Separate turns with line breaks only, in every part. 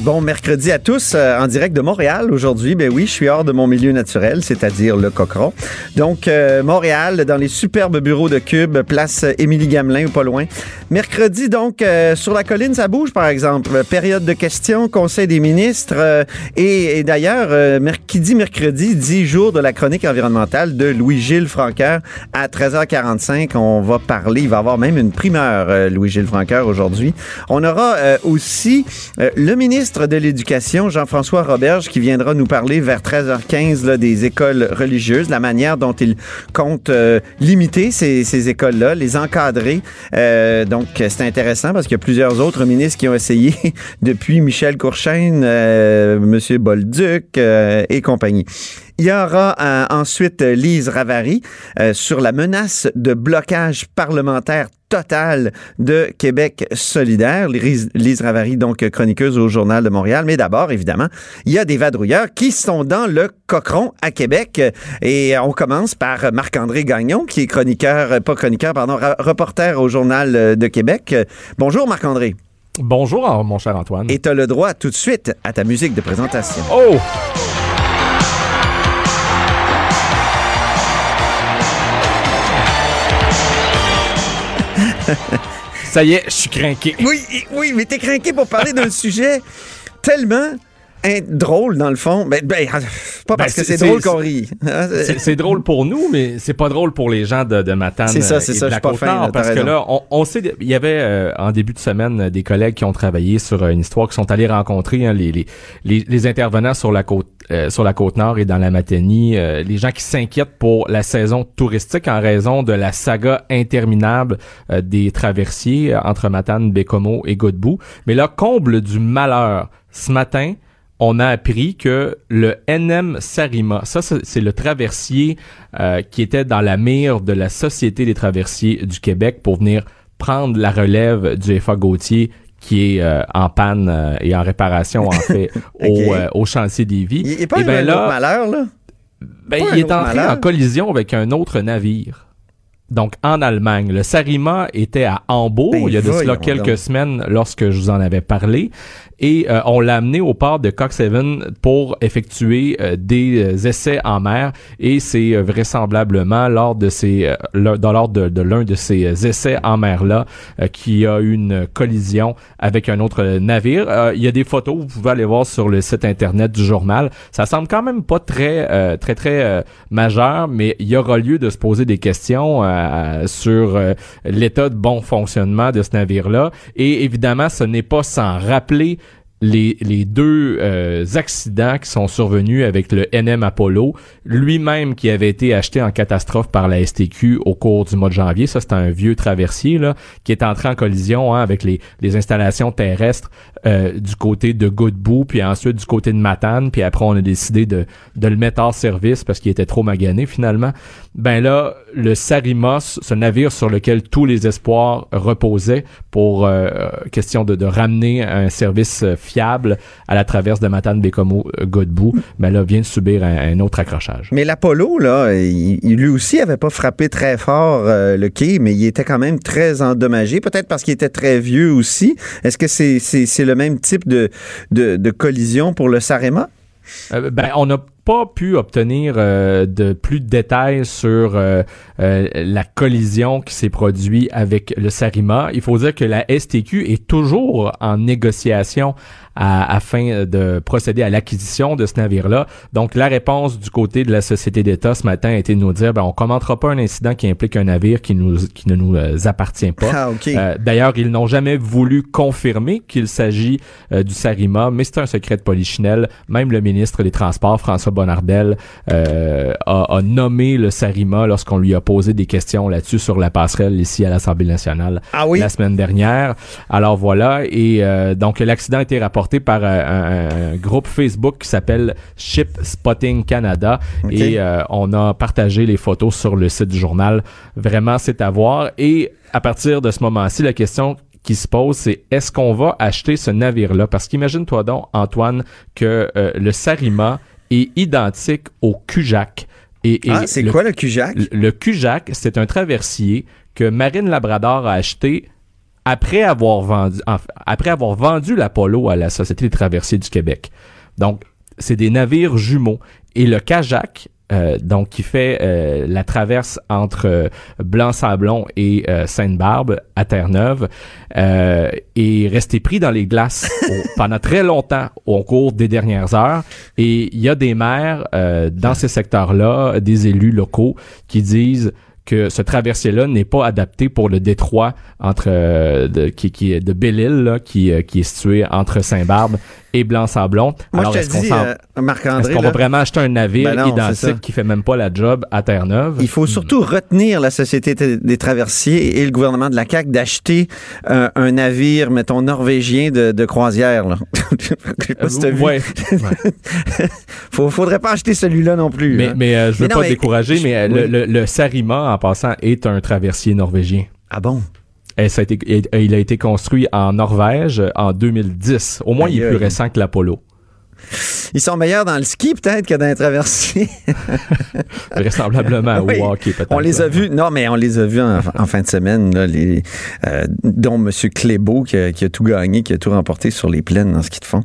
Bon mercredi à tous euh, en direct de Montréal aujourd'hui. Ben oui, je suis hors de mon milieu naturel, c'est-à-dire le Cochon. Donc euh, Montréal dans les superbes bureaux de Cube, place Émilie Gamelin ou pas loin. Mercredi donc euh, sur la colline ça bouge par exemple. Période de questions, Conseil des ministres et, et d'ailleurs qui dit mercredi dit jour de la chronique environnementale de Louis-Gilles Franqueur à 13h45. On va parler, il va y avoir même une primeur Louis-Gilles Franqueur aujourd'hui. On aura aussi le ministre ministre de l'Éducation, Jean-François Roberge, qui viendra nous parler vers 13h15 là, des écoles religieuses, la manière dont il compte euh, limiter ces, ces écoles-là, les encadrer. Euh, donc, c'est intéressant parce qu'il y a plusieurs autres ministres qui ont essayé depuis Michel Courchaine, euh, M. Bolduc euh, et compagnie. Il y aura euh, ensuite Lise Ravary euh, sur la menace de blocage parlementaire total de Québec solidaire. Lise, Ravary, donc chroniqueuse au Journal de Montréal. Mais d'abord, évidemment, il y a des vadrouilleurs qui sont dans le Cochron à Québec. Et on commence par Marc-André Gagnon, qui est chroniqueur, pas chroniqueur, pardon, reporter au Journal de Québec. Bonjour Marc-André.
Bonjour, mon cher Antoine.
Et tu as le droit tout de suite à ta musique de présentation.
Oh! Ça y est, je suis craqué.
Oui, oui, mais t'es craqué pour parler d'un sujet tellement drôle dans le fond. Ben, ben pas parce
Ben,
que c'est drôle qu'on rit. Hein,
C'est drôle pour nous, mais c'est pas drôle pour les gens de, de Matane.
C'est ça, c'est ça, je suis pas fin,
parce que là, on, on sait, il y avait euh, en début de semaine des collègues qui ont travaillé sur euh, une histoire, qui sont allés rencontrer hein, les, les, les, les intervenants sur la côte euh, sur la côte nord et dans la Matanie, euh, les gens qui s'inquiètent pour la saison touristique en raison de la saga interminable des traversiers entre Matane, Bécomo et Godbout. Mais là, comble du malheur, ce matin, on a appris que le NM Sarima, ça c'est le traversier euh, qui était dans la mire de la Société des traversiers du Québec pour venir prendre la relève du FA Gauthier qui est euh, en panne euh, et en réparation en fait
Ok.
au, euh, au chantier des vies.
Il n'est pas
Eh ben
un
là,
autre malheur, là?
ben, il est entré
malheur.
en collision avec un autre navire. Donc, en Allemagne, le Sarima était à Hambourg
Ben,
il y a de cela quelques
donc.
semaines lorsque je vous en avais parlé. Et euh, on l'a amené au port de Coxhaven pour effectuer euh, des euh, essais en mer. Et c'est euh, vraisemblablement lors de ces, le- dans lors de, de l'un de ces essais en mer-là euh, qu'il y a eu une collision avec un autre navire. Il y a des photos, vous pouvez aller voir sur le site internet du journal. Ça semble quand même pas très, très, très majeur, mais il y aura lieu de se poser des questions sur euh, l'état de bon fonctionnement de ce navire-là. Et évidemment, ce n'est pas sans rappeler les, les deux euh, accidents qui sont survenus avec le NM Apollo, lui-même qui avait été acheté en catastrophe par la STQ au cours du mois de janvier. Ça, c'est un vieux traversier là, qui est entré en collision hein, avec les, les installations terrestres euh, du côté de Godbout, puis ensuite du côté de Matane, puis après on a décidé de, de le mettre hors service parce qu'il était trop magané finalement. Ben là, le Sarima, ce navire sur lequel tous les espoirs reposaient pour euh, question de, de ramener un service euh, fiable à la traverse de Matane Bécomo euh, Godbout, ben là vient de subir un, un autre accrochage.
Mais l'Apollo, là, il, lui aussi avait pas frappé très fort euh, le quai, mais il était quand même très endommagé, peut-être parce qu'il était très vieux aussi. Est-ce que c'est c'est c'est le même type de, de, de collision pour le Sarema?
Euh, ben, on n'a pas pu obtenir euh, de plus de détails sur euh, euh, la collision qui s'est produite avec le Sarima. Il faut dire que la STQ est toujours en négociation afin de procéder à l'acquisition de ce navire-là. Donc, la réponse du côté de la société d'État ce matin a été de nous dire, ben, on commentera pas un incident qui implique un navire qui, nous, qui ne nous euh, appartient pas.
Ah, OK.
Euh, D'ailleurs, ils n'ont jamais voulu confirmer qu'il s'agit euh, du Sarima, mais c'est un secret de polichinelle. Même le ministre des Transports, François Bonnardel, euh, a, a nommé le Sarima lorsqu'on lui a posé des questions là-dessus sur la passerelle ici à l'Assemblée nationale
Ah oui?
la semaine dernière. Alors voilà, et euh, donc l'accident a été rapporté par euh, un, un groupe Facebook qui s'appelle Ship Spotting Canada
Ok.
et euh, on a partagé les photos sur le site du journal. Vraiment, c'est à voir. Et à partir de ce moment-ci, la question qui se pose, c'est est-ce qu'on va acheter ce navire-là? Parce qu'imagine-toi donc, Antoine, que euh, le Sarima est identique au Cujac. Et, et
Ah, c'est quoi le Cujac?
le- Le Cujac, c'est un traversier que Marine Labrador a acheté après avoir vendu, en- après avoir vendu l'Apollo à la Société des traversiers du Québec. Donc, c'est des navires jumeaux. Et le Cajac, euh, donc qui fait euh, la traverse entre euh, Blanc-Sablon et euh, Sainte-Barbe à Terre-Neuve, euh, est resté pris dans les glaces au- pendant très longtemps au cours des dernières heures. Et il y a des maires euh, dans ces secteurs-là, des élus locaux qui disent que ce traversier-là n'est pas adapté pour le détroit entre euh, de, qui, est de Belle-Île, qui, euh, qui est situé entre Saint-Barbe et Blanc-Sablon.
Moi,
Alors,
je
est-ce
te
qu'on
euh,
qu'on va vraiment acheter un navire
Ben non,
identique qui fait même pas la job à Terre-Neuve?
il faut surtout retenir la Société des traversiers et le gouvernement de la CAQ d'acheter euh, un navire, mettons, norvégien de, de croisière. Là. Je sais pas si t'as vu.
Ouais.
Faut, faudrait pas acheter celui-là non plus.
mais
hein.
mais euh, je veux
Mais non,
pas
mais-
décourager, mais euh,
Oui.
le, le, le Sarima, en passant, est un traversier norvégien.
Ah bon?
Et ça a été, et- et il a été construit en Norvège euh, en 2010. Au moins, il est plus récent que l'Apollo.
Ils sont meilleurs dans le ski peut-être que dans les traversiers.
Vraisemblablement
Oui.
au hockey, peut-être.
On les a vus, non, mais on les a vus en, en fin de semaine, là, les, euh, dont M. Clébeau qui a, qui a tout gagné, qui a tout remporté sur les plaines ski de fond.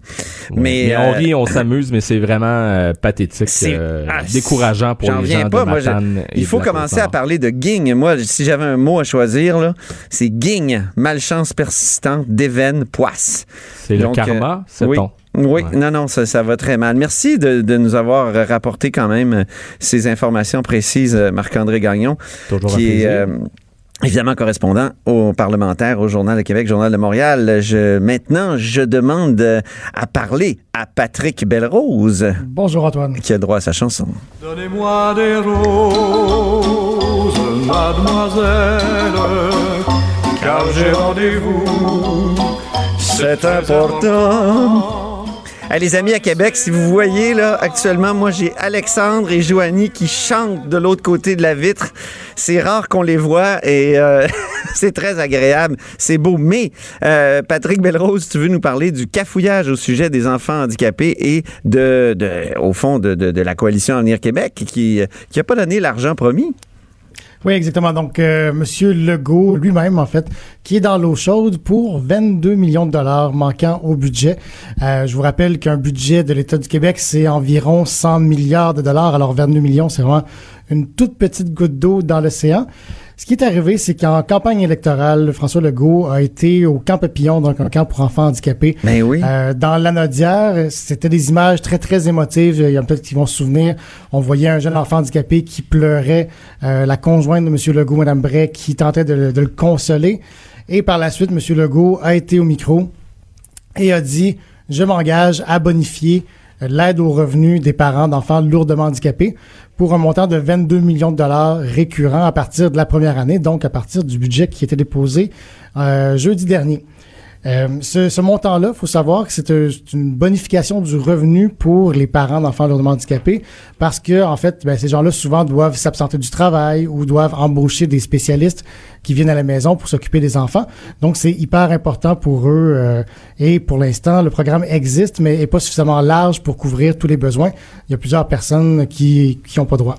Ouais.
Mais,
on
euh,
rit, on s'amuse, mais c'est vraiment euh, pathétique,
C'est-
euh,
ah,
décourageant pour
j'en
les gens
pas,
de
moi, Il faut commencer à parler de ging. Moi, si j'avais un mot à choisir, c'est ging, malchance persistante, d'éveine, poisse.
C'est le karma,
euh, oui.
sait-on.
Oui,
Ouais.
non, non, ça, ça va très mal. Merci de, de nous avoir rapporté quand même euh, ces informations précises, euh, Marc-André Gagnon,
Toujours
qui est
plaisir.
euh, évidemment correspondant au parlementaire, au Journal de Québec, Journal de Montréal. Je, maintenant, je demande à parler à Patrick Belrose,
Bonjour Antoine.
qui a le droit à sa chanson.
Donnez-moi des roses, mademoiselle, car j'ai rendez-vous.
C'est important. Hey, les amis à Québec, si vous voyez là, actuellement, moi j'ai Alexandre et Joanie qui chantent de l'autre côté de la vitre. C'est rare qu'on les voit et euh, c'est très agréable. C'est beau. Mais euh, Patrick Belrose, tu veux nous parler du cafouillage au sujet des enfants handicapés et de, de au fond de, de, de la coalition Avenir Québec qui qui a pas donné l'argent promis?
Oui, exactement. Donc, euh, Monsieur Legault lui-même, en fait, qui est dans l'eau chaude pour 22 millions de dollars manquant au budget. Euh, je vous rappelle qu'un budget de l'État du Québec, c'est environ 100 milliards de dollars. Alors, 22 millions, c'est vraiment une toute petite goutte d'eau dans l'océan. Ce qui est arrivé, c'est qu'en campagne électorale, François Legault a été au camp Papillon, donc un camp pour enfants handicapés.
Ben oui.
Euh, dans l'anodière, c'était des images très, très émotives. Il y en a peut-être qui vont se souvenir. On voyait un jeune enfant handicapé qui pleurait, euh, la conjointe de M. Legault, Mme Bray, qui tentait de, le- de le consoler. Et par la suite, M. Legault a été au micro et a dit « Je m'engage à bonifier l'aide aux revenus des parents d'enfants lourdement handicapés pour un montant de 22 millions de dollars récurrents à partir de la première année, donc à partir du budget qui était déposé euh, jeudi dernier. Euh, ce, ce montant-là, faut savoir que c'est une bonification du revenu pour les parents d'enfants lourdement handicapés parce que, en fait, ben, ces gens-là souvent doivent s'absenter du travail ou doivent embaucher des spécialistes qui viennent à la maison pour s'occuper des enfants. Donc, c'est hyper important pour eux. euh, et pour l'instant, le programme existe, mais est pas suffisamment large pour couvrir tous les besoins. Il y a plusieurs personnes qui qui ont pas droit.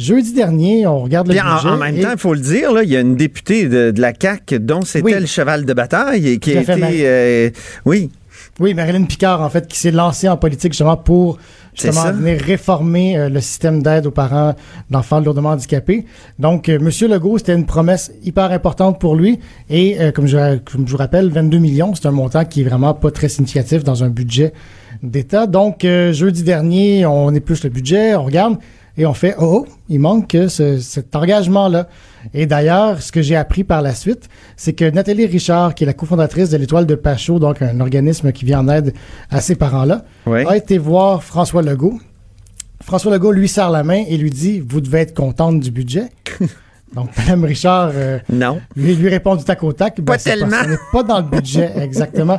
Jeudi dernier, on regarde le
Puis
budget.
en même
et-
temps, il faut le dire, là, il y a une députée de, de la CAQ dont c'était
Oui.
le cheval de bataille et qui a été. Euh, oui.
Oui, Marilyn Picard, en fait, qui s'est lancée en politique justement pour justement venir réformer euh, le système d'aide aux parents d'enfants lourdement handicapés. Donc, euh, Monsieur Legault, c'était une promesse hyper importante pour lui. Et euh, comme, je, comme je vous rappelle, 22 millions, c'est un montant qui est vraiment pas très significatif dans un budget d'État. Donc, jeudi dernier, on épluche le budget, on regarde et on fait oh, oh il manque ce- cet engagement-là. Et d'ailleurs, ce que j'ai appris par la suite, c'est que Nathalie Richard, qui est la cofondatrice de l'Étoile de Pachot, donc un organisme qui vient en aide à ces parents-là,
Oui.
a été voir François Legault. François Legault lui serre la main et lui dit Vous devez être contente du budget. donc, Mme Richard euh,
Non.
lui, lui répond du tac au tac. ben,
Pas tellement.
n'est pas dans le budget, exactement.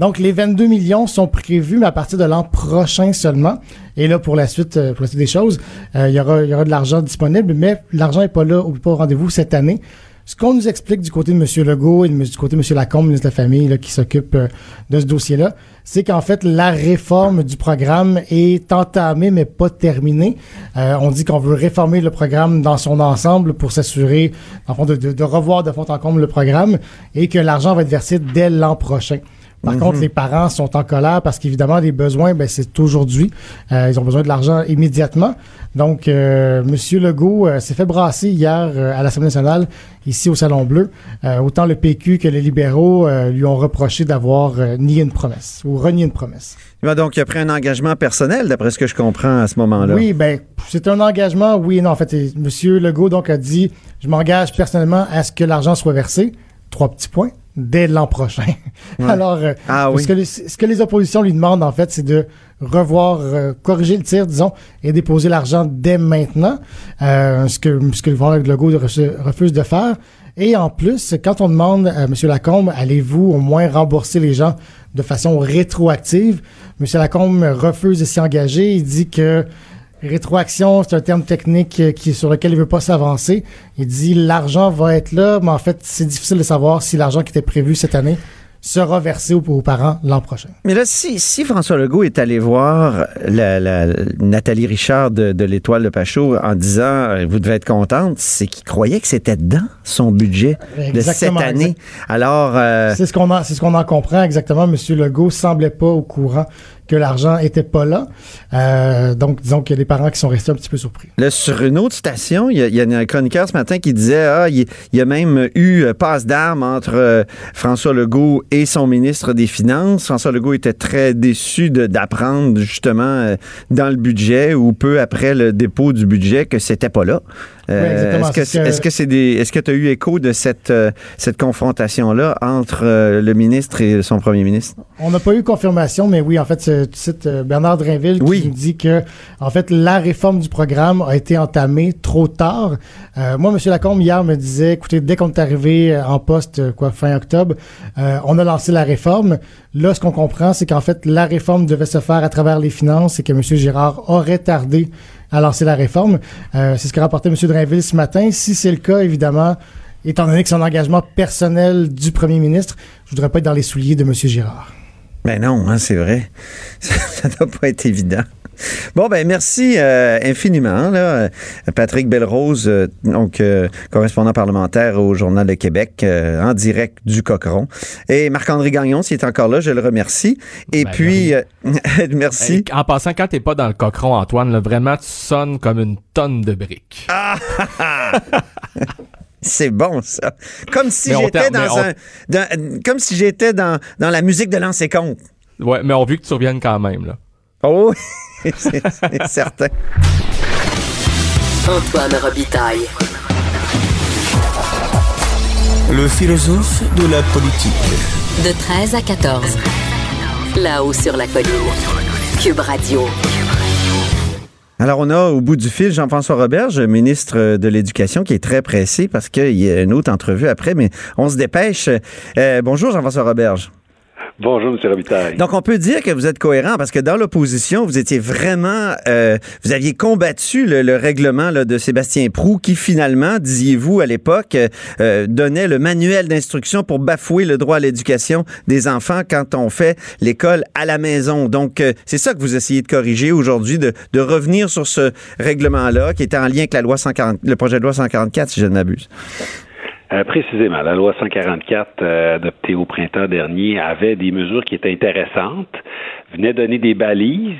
Donc, les 22 millions sont prévus, mais à partir de l'an prochain seulement. Et là, pour la suite, euh, pour la suite des choses, euh, il y, aura, il y aura de l'argent disponible, mais l'argent n'est pas là, ou pas au rendez-vous cette année. Ce qu'on nous explique du côté de M. Legault et du côté de M. Lacombe, ministre de la Famille, là, qui s'occupe euh, de ce dossier-là, c'est qu'en fait, la réforme du programme est entamée, mais pas terminée. On dit qu'on veut réformer le programme dans son ensemble pour s'assurer, en de- de revoir de fond en comble le programme et que l'argent va être versé dès l'an prochain. Par contre, les parents sont en colère parce qu'évidemment, les besoins, ben, c'est aujourd'hui. Euh, ils ont besoin de l'argent immédiatement. Donc, euh, Monsieur Legault euh, s'est fait brasser hier euh, à l'Assemblée nationale, ici au Salon Bleu. Autant le PQ que les libéraux lui ont reproché d'avoir nié une promesse ou renié une promesse.
Ah, Donc, il a pris un engagement personnel, d'après ce que je comprends à ce moment-là.
Oui, ben, c'est un engagement, oui et non. En fait, Monsieur Legault donc a dit, je m'engage personnellement à ce que l'argent soit versé. Trois petits points dès l'an prochain. Alors, euh,
Ah oui.
ce, que les, ce que les oppositions lui demandent, en fait, c'est de revoir, euh, corriger le tir, disons, et déposer l'argent dès maintenant, euh, ce que, ce que le gouvernement Legault refuse de faire. Et en plus, quand on demande à M. Lacombe, allez-vous au moins rembourser les gens de façon rétroactive, M. Lacombe refuse de s'y engager. Il dit que rétroaction, c'est un terme technique euh, qui, sur lequel il veut pas s'avancer. Il dit l'argent va être là, mais en fait, c'est difficile de savoir si l'argent qui était prévu cette année sera versé aux, aux parents l'an prochain.
Mais là, si, si François Legault est allé voir la, la- Nathalie Richard de, de l'Étoile de Pachot en disant euh, Vous devez être contente, c'est qu'il croyait que c'était dans son budget de cette année.
exact.
Alors, euh,
C'est ce qu'on en, ce qu'on en comprend exactement. Monsieur Legault semblait pas au courant que l'argent était pas là. Euh, donc, disons qu'il y a des parents qui sont restés un petit peu surpris.
Là, sur une autre station, il y, a, a un chroniqueur ce matin qui disait ah, il, y a même eu euh, passe d'armes entre euh, François Legault et son ministre des Finances. François Legault était très déçu d'apprendre justement dans le budget ou peu après le dépôt du budget que c'était pas là. Euh. Est-ce que
C'est ce que-
est-ce que c'est des est-ce que tu as eu écho de cette euh, cette confrontation là entre euh, le ministre et son premier ministre?
On n'a pas eu confirmation, mais oui, en fait, tu cites Bernard Drinville qui
Oui.
nous dit que, en fait, la réforme du programme a été entamée trop tard. Moi, M. Lacombe, hier, me disait, écoutez, dès qu'on est arrivé en poste, quoi, fin octobre, on a lancé la réforme. Là, ce qu'on comprend, c'est qu'en fait, la réforme devait se faire à travers les finances et que M. Girard aurait tardé à lancer la réforme. Euh, c'est ce qu'a rapporté M. Drinville ce matin. Si c'est le cas, évidemment, étant donné que c'est un engagement personnel du premier ministre, je voudrais pas être dans les souliers de M. Girard.
Ben non, hein, c'est vrai. Ça, doit pas être évident. Bon, ben merci euh, infiniment, là, euh, Patrick Belrose, euh, donc euh, correspondant parlementaire au Journal de Québec, en direct du Cochon. Et Marc-André Gagnon, s'il est encore là, je le remercie. Et
Ben,
puis, merci.
En passant, quand t'es pas dans le cochon, Antoine, là, vraiment, tu sonnes comme une tonne de briques.
C'est bon, ça. Comme si j'étais
t'a-
dans comme si j'étais dans, dans la musique de l'ancien compte.
Ouais, mais on veut que tu reviennes quand même, là.
Oh, c'est certain.
Antoine Robitaille.
Le philosophe de la politique.
De 13 à 14. Là-haut sur la colline. Cube Radio.
Alors, on a au bout du fil Jean-François Roberge, ministre de l'Éducation, qui est très pressé parce qu'il y a une autre entrevue après, mais on se dépêche. Euh, bonjour, Jean-François Roberge.
Bonjour, M. Robitaille.
Donc, on peut dire que vous êtes cohérent parce que dans l'opposition, vous étiez vraiment, euh, vous aviez combattu le, le règlement là, de Sébastien Prou qui finalement, disiez-vous à l'époque, euh, donnait le manuel d'instruction pour bafouer le droit à l'éducation des enfants quand on fait l'école à la maison. Donc, euh, c'est ça que vous essayez de corriger aujourd'hui, de, revenir sur ce règlement-là qui était en lien avec la loi 140, le projet de loi 144, si je ne m'abuse.
Euh, précisément, la loi 144 euh, adoptée au printemps dernier avait des mesures qui étaient intéressantes, venait donner des balises,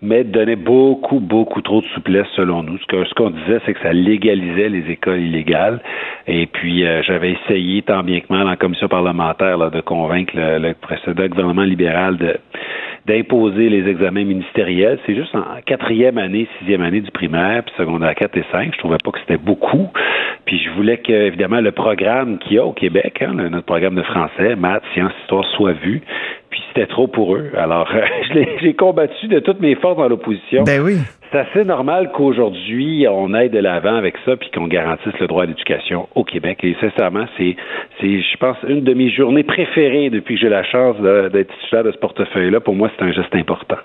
mais donnait beaucoup, beaucoup trop de souplesse selon nous. Ce qu'on ce disait, c'est que ça légalisait les écoles illégales. Et puis, euh, j'avais essayé tant bien que mal en commission parlementaire là, de convaincre le, le précédent gouvernement libéral de d'imposer les examens ministériels. C'est juste en quatrième année, sixième année du primaire, puis secondaire 4 et 5. Je trouvais pas que c'était beaucoup. Puis je voulais que, évidemment, le programme qu'il y a au Québec, hein, notre programme de français, maths, sciences, histoire, soit vu. Puis c'était trop pour eux. Alors, l'ai- j'ai combattu de toutes mes forces dans l'opposition.
Ben oui.
C'est assez normal qu'aujourd'hui, on aille de l'avant avec ça puis qu'on garantisse le droit à l'éducation au Québec. Et sincèrement, c'est, c'est, je pense, une de mes journées préférées depuis que j'ai la chance d'être titulaire de ce portefeuille-là. Pour moi, c'est un geste important.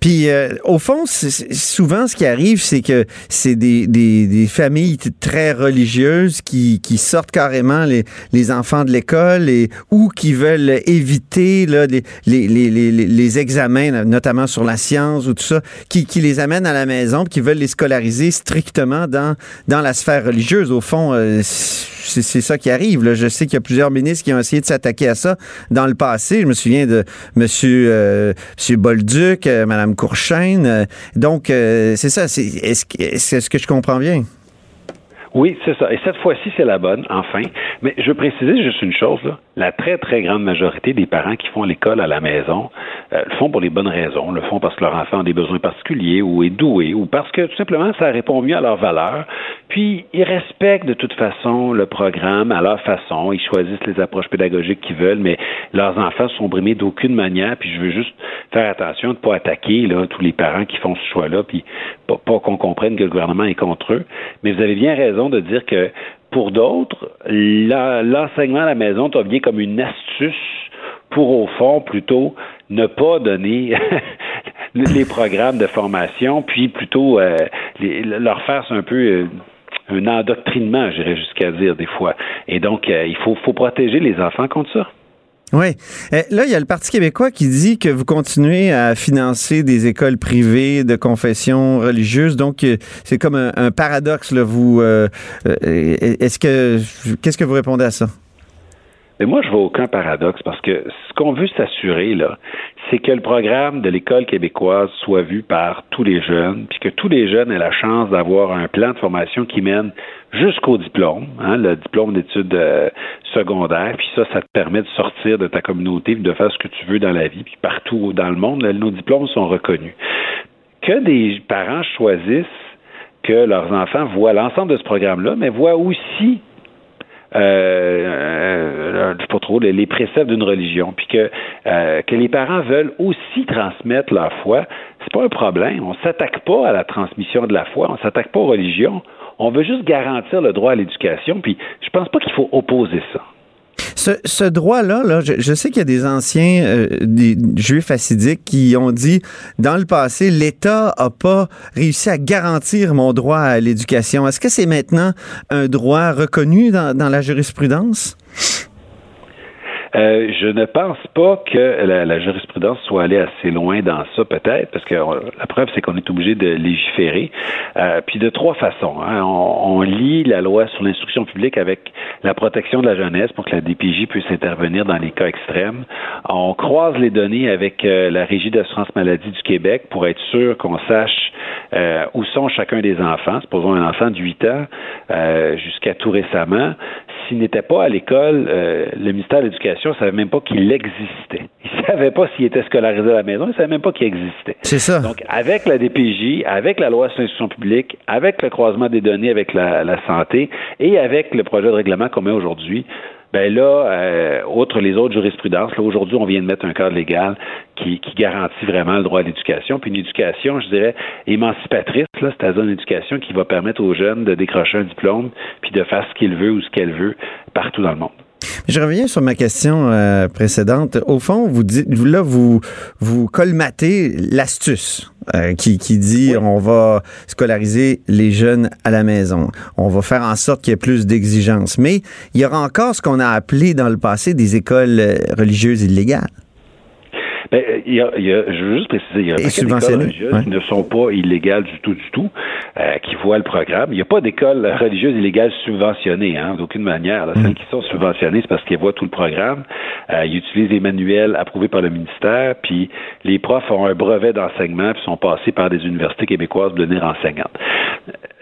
Puis euh, au fond, souvent ce qui arrive, c'est que c'est des, des, familles très religieuses qui, qui sortent carrément les, les enfants de l'école et ou qui veulent éviter là, les, les, les, les, examens, notamment sur la science ou tout ça, qui, qui les amènent à la maison, qui veulent les scolariser strictement dans, dans la sphère religieuse. Au fond, euh, c'est ça qui arrive. Je sais qu'il y a plusieurs ministres qui ont essayé de s'attaquer à ça dans le passé. Je me souviens de M. Euh, monsieur Bolduc, euh, Mme Courchaine. Euh, donc, euh, c'est ça. c'est- Est-ce que, est-ce que je comprends bien?
Oui, c'est ça. Et cette fois-ci, c'est la bonne, enfin. Mais je veux préciser juste une chose, là. La très, très grande majorité des parents qui font l'école à la maison euh, le font pour les bonnes raisons. Le font parce que leur enfant a des besoins particuliers ou est doué ou parce que tout simplement ça répond mieux à leurs valeurs. Puis ils respectent de toute façon le programme à leur façon. Ils choisissent les approches pédagogiques qu'ils veulent, mais leurs enfants sont brimés d'aucune manière. Puis je veux juste faire attention de ne pas attaquer tous les parents qui font ce choix-là, puis pas, qu'on comprenne que le gouvernement est contre eux. Mais vous avez bien raison de dire que pour d'autres, l'enseignement à la maison devient comme une astuce pour, au fond, plutôt ne pas donner les programmes de formation, puis plutôt euh, leur faire un peu euh, un endoctrinement, j'irais jusqu'à dire des fois. Et donc, euh, il faut protéger les enfants contre ça.
Oui. Euh, là, il y a le Parti québécois qui dit que vous continuez à financer des écoles privées de confession religieuse. Donc, euh, c'est comme un, paradoxe. Là. Vous, euh, est-ce que, qu'est-ce que vous répondez à ça?
Mais moi, je vois aucun paradoxe parce que ce qu'on veut s'assurer, là, c'est que le programme de l'école québécoise soit vu par tous les jeunes, puis que tous les jeunes aient la chance d'avoir un plan de formation qui mène jusqu'au diplôme, hein, le diplôme d'études euh, secondaires, puis ça, ça te permet de sortir de ta communauté, puis de faire ce que tu veux dans la vie, puis partout dans le monde, nos diplômes sont reconnus. Que des parents choisissent que leurs enfants voient l'ensemble de ce programme-là, mais voient aussi euh, euh, pas trop, les, les préceptes d'une religion, puis que, euh, que les parents veulent aussi transmettre leur foi, c'est pas un problème. On s'attaque pas à la transmission de la foi, on s'attaque pas aux religions. On veut juste garantir le droit à l'éducation, puis je pense pas qu'il faut opposer ça.
Ce, droit-là, là, je, sais qu'il y a des anciens euh, juifs assidiques qui ont dit dans le passé, l'État a pas réussi à garantir mon droit à l'éducation. Est-ce que c'est maintenant un droit reconnu dans la jurisprudence?
Euh, je ne pense pas que la, la jurisprudence soit allée assez loin dans ça, peut-être, parce que euh, la preuve, c'est qu'on est obligé de légiférer. Euh, puis de trois façons. hein. On, on lie la loi sur l'instruction publique avec la protection de la jeunesse pour que la DPJ puisse intervenir dans les cas extrêmes. On croise les données avec euh, la Régie d'assurance maladie du Québec pour être sûr qu'on sache où sont chacun des enfants. Supposons un enfant de 8 ans jusqu'à tout récemment. S'il n'était pas à l'école, le ministère de l'Éducation ne savait même pas qu'il existait. Il ne savait pas s'il était scolarisé à la maison, il ne savait même pas qu'il existait.
C'est ça.
Donc, avec la DPJ, avec la loi sur l'instruction publique, avec le croisement des données avec la, la santé et avec le projet de règlement qu'on met aujourd'hui, ben là, euh, outre les autres jurisprudences, là, aujourd'hui, on vient de mettre un cadre légal qui, qui garantit vraiment le droit à l'éducation. Puis une éducation, je dirais, émancipatrice, là, c'est-à-dire une éducation qui va permettre aux jeunes de décrocher un diplôme puis de faire ce qu'il veut ou ce qu'elle veut partout dans le monde.
Je reviens sur ma question euh, précédente. Au fond, vous dites, là, vous, vous colmatez l'astuce euh, qui, qui dit on va scolariser les jeunes à la maison. On va faire en sorte qu'il y ait plus d'exigences. Mais il y aura encore ce qu'on a appelé dans le passé des écoles euh, religieuses illégales.
Ben, il y a, il y a- je veux juste préciser, il y a d'écoles
subventionnées,
religieuses
ouais.
qui ne sont pas illégales du tout, du tout. euh, qui voient le programme. Il n'y a pas d'école religieuse illégale subventionnée, hein, d'aucune manière. Là. Celles qui sont subventionnées, c'est parce qu'ils voient tout le programme. Euh, ils utilisent des manuels approuvés par le ministère, puis les profs ont un brevet d'enseignement, puis sont passés par des universités québécoises de devenir enseignantes.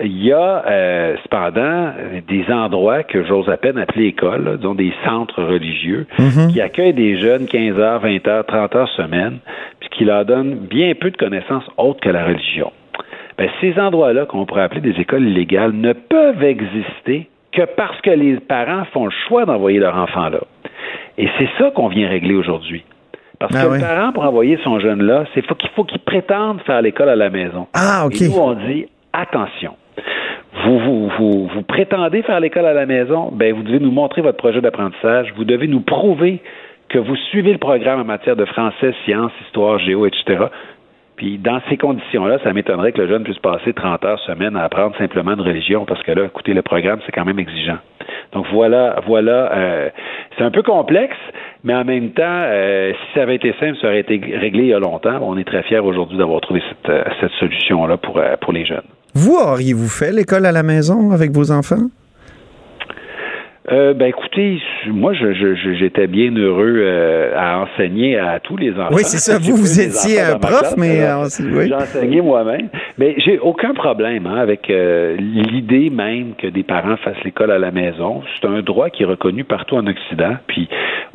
Il y a euh, cependant des endroits que j'ose à peine appeler écoles, là, disons des centres religieux, qui accueillent des jeunes 15 heures, 20 heures, 30 heures semaine, puis qui leur donnent bien peu de connaissances autres que la religion. Ben, ces endroits-là, qu'on pourrait appeler des écoles illégales, ne peuvent exister que parce que les parents font le choix d'envoyer leur enfant là. Et c'est ça qu'on vient régler aujourd'hui. Parce
Ah
que
oui.
le parent, pour envoyer son jeune là, c'est faut qu'il faut qu'il prétende faire l'école à la maison.
Ah, OK.
Et nous, on dit attention. Vous, vous, vous, vous prétendez faire l'école à la maison, ben vous devez nous montrer votre projet d'apprentissage. Vous devez nous prouver que vous suivez le programme en matière de français, sciences, histoire, géo, etc. Puis dans ces conditions-là, ça m'étonnerait que le jeune puisse passer 30 heures semaine à apprendre simplement une religion, parce que là, écoutez, le programme, c'est quand même exigeant. Donc voilà, voilà, euh, c'est un peu complexe, mais en même temps, euh, si ça avait été simple, ça aurait été réglé il y a longtemps. On est très fiers aujourd'hui d'avoir trouvé cette, euh, solution-là pour, pour les jeunes.
Vous auriez-vous fait l'école à la maison avec vos enfants?
Euh, ben écoutez, moi je, j'étais bien heureux euh, à enseigner à tous les enfants.
Oui, c'est ça. Vous, vous étiez prof, mais, euh, c'est- oui.
J'ai enseigné moi-même. Mais j'ai aucun problème hein, avec euh, l'idée même que des parents fassent l'école à la maison. C'est un droit qui est reconnu partout en Occident. Puis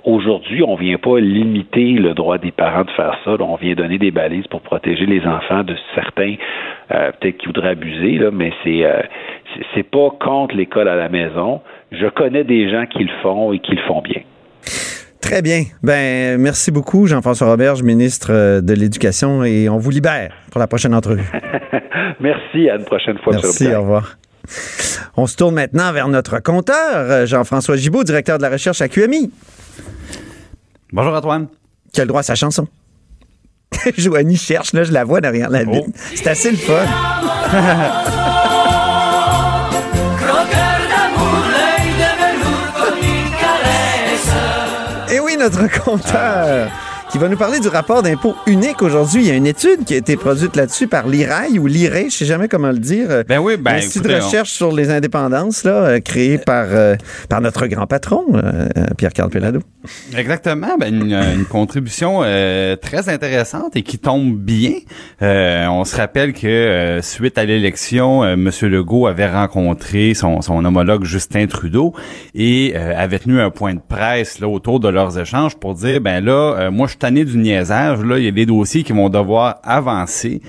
aujourd'hui, on vient pas limiter le droit des parents de faire ça. Là, on vient donner des balises pour protéger les enfants de certains euh, peut-être qui voudraient abuser, là, mais c'est euh, c'est- c'est pas contre l'école à la maison. Je connais des gens qui le font et qui le font bien.
Très bien. Ben, merci beaucoup, Jean-François Roberge, ministre euh, de l'Éducation, et on vous libère pour la prochaine entrevue.
Merci, à une prochaine fois.
Merci, au revoir. On se tourne maintenant vers notre compteur, euh, Jean-François Gibault, directeur de la recherche à QMI,
Bonjour Antoine.
qui a le droit à sa chanson? Joanie cherche, là, je la vois derrière la vitre. C'est assez le fun. notre compteur qui va nous parler du rapport d'impôt unique aujourd'hui. Il y a une étude qui a été produite là-dessus par l'IRAI ou l'IRE, je sais jamais comment le dire. euh,
Ben oui, ben
L'Institut de
on-
recherche sur les indépendances, là, euh, créé par, euh, par notre grand patron, euh, Pierre-Carl Pelado.
Exactement, ben une, une contribution euh, très intéressante et qui tombe bien. Euh, on se rappelle que euh, suite à l'élection, euh, M. Legault avait rencontré son, son homologue Justin Trudeau et euh, avait tenu un point de presse là autour de leurs échanges pour dire ben là, euh, moi je tanné du niaisage, là il y a des dossiers qui vont devoir avancer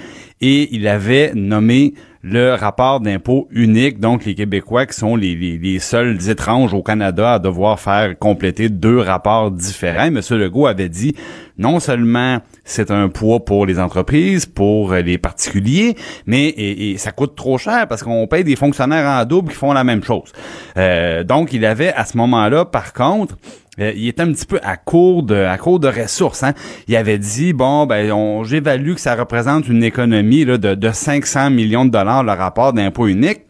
et il avait nommé le rapport d'impôt unique, donc les Québécois qui sont les, les, les seuls étranges au Canada à devoir faire compléter deux rapports différents. M. Legault avait dit non seulement c'est un poids pour les entreprises, pour les particuliers, mais ça coûte trop cher parce qu'on paye des fonctionnaires en double qui font la même chose. Euh, donc il avait à ce moment-là, par contre, euh, il était un petit peu à court de à court de ressources. Hein. Il avait dit bon ben on j'évalue que ça représente une économie là, de, de 500 millions de dollars le rapport d'impôt unique.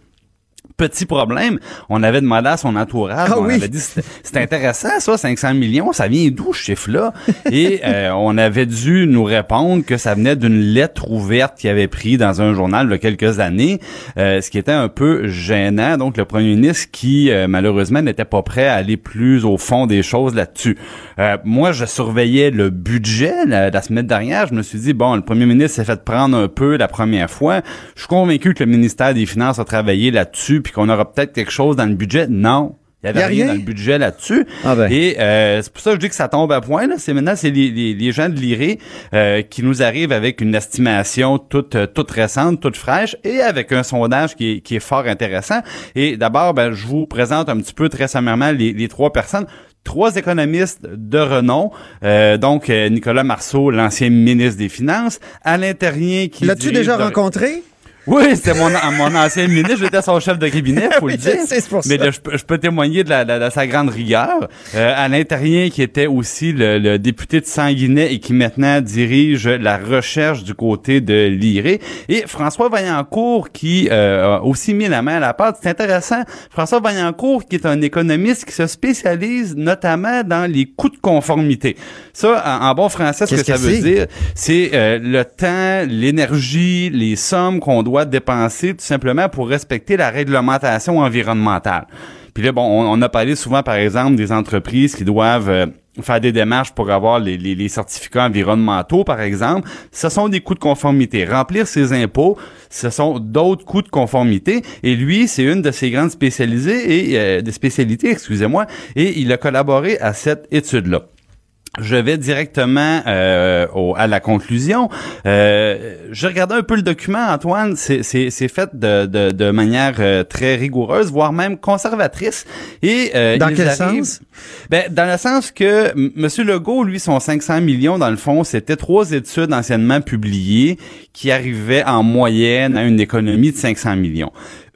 Petit problème, on avait demandé à son entourage,
Ah
on
oui.
avait dit c'est intéressant ça, 500 millions, ça vient d'où ce chiffre-là? Et euh, on avait dû nous répondre que ça venait d'une lettre ouverte qu'il avait pris dans un journal il y a quelques années, euh, ce qui était un peu gênant. Donc le premier ministre qui euh, malheureusement n'était pas prêt à aller plus au fond des choses là-dessus. Euh, moi, je surveillais le budget la, la semaine dernière. Je me suis dit bon, le premier ministre s'est fait prendre un peu la première fois. Je suis convaincu que le ministère des Finances a travaillé là-dessus, puis qu'on aura peut-être quelque chose dans le budget. Non. Il y avait
Y a
rien,
rien?
dans le budget là-dessus.
Ah ben.
Et euh, c'est pour ça que je dis que ça tombe à point. Là. C'est maintenant c'est les, les, les gens de l'IRE euh, qui nous arrivent avec une estimation toute euh, toute récente, toute fraîche, et avec un sondage qui est, qui est fort intéressant. Et d'abord, ben, je vous présente un petit peu très sommairement les, les trois personnes. Trois économistes de renom, euh, donc euh, Nicolas Marceau, l'ancien ministre des Finances, Alain Terrien qui
L'as-tu déjà rencontré?
Oui, c'était mon, mon ancien ministre, j'étais son chef de cabinet, faut
Oui,
le dire.
c'est pour
Mais là, je, peux- je peux témoigner de, la, de, de sa grande rigueur. Euh, Alain Terrien, qui était aussi le, le député de Sanguinet et qui maintenant dirige la recherche du côté de l'IRE. Et François Vaillancourt, qui euh, a aussi mis la main à la pâte. C'est intéressant. François Vaillancourt, qui est un économiste qui se spécialise notamment dans les coûts de conformité. Ça, en, en bon français, ce que
Qu'est-ce
ça
que
veut
c'est?
dire, c'est euh, le temps, l'énergie, les sommes qu'on doit doit dépenser tout simplement pour respecter la réglementation environnementale. Puis là, bon, on, a parlé souvent, par exemple, des entreprises qui doivent euh, faire des démarches pour avoir les, certificats environnementaux, par exemple, ce sont des coûts de conformité. Remplir ses impôts, ce sont d'autres coûts de conformité. Et lui, c'est une de ses grandes et euh, des spécialités, excusez-moi, et il a collaboré à cette étude-là. Je vais directement euh, au, à la conclusion. Euh, je regardais un peu le document, Antoine. C'est fait de, de, de manière euh, très rigoureuse, voire même conservatrice. Et
euh, dans quel sens?
Ben dans le sens que M. Legault, lui, son 500 millions dans le fond, c'était trois études anciennement publiées qui arrivaient en moyenne à une économie de 500 millions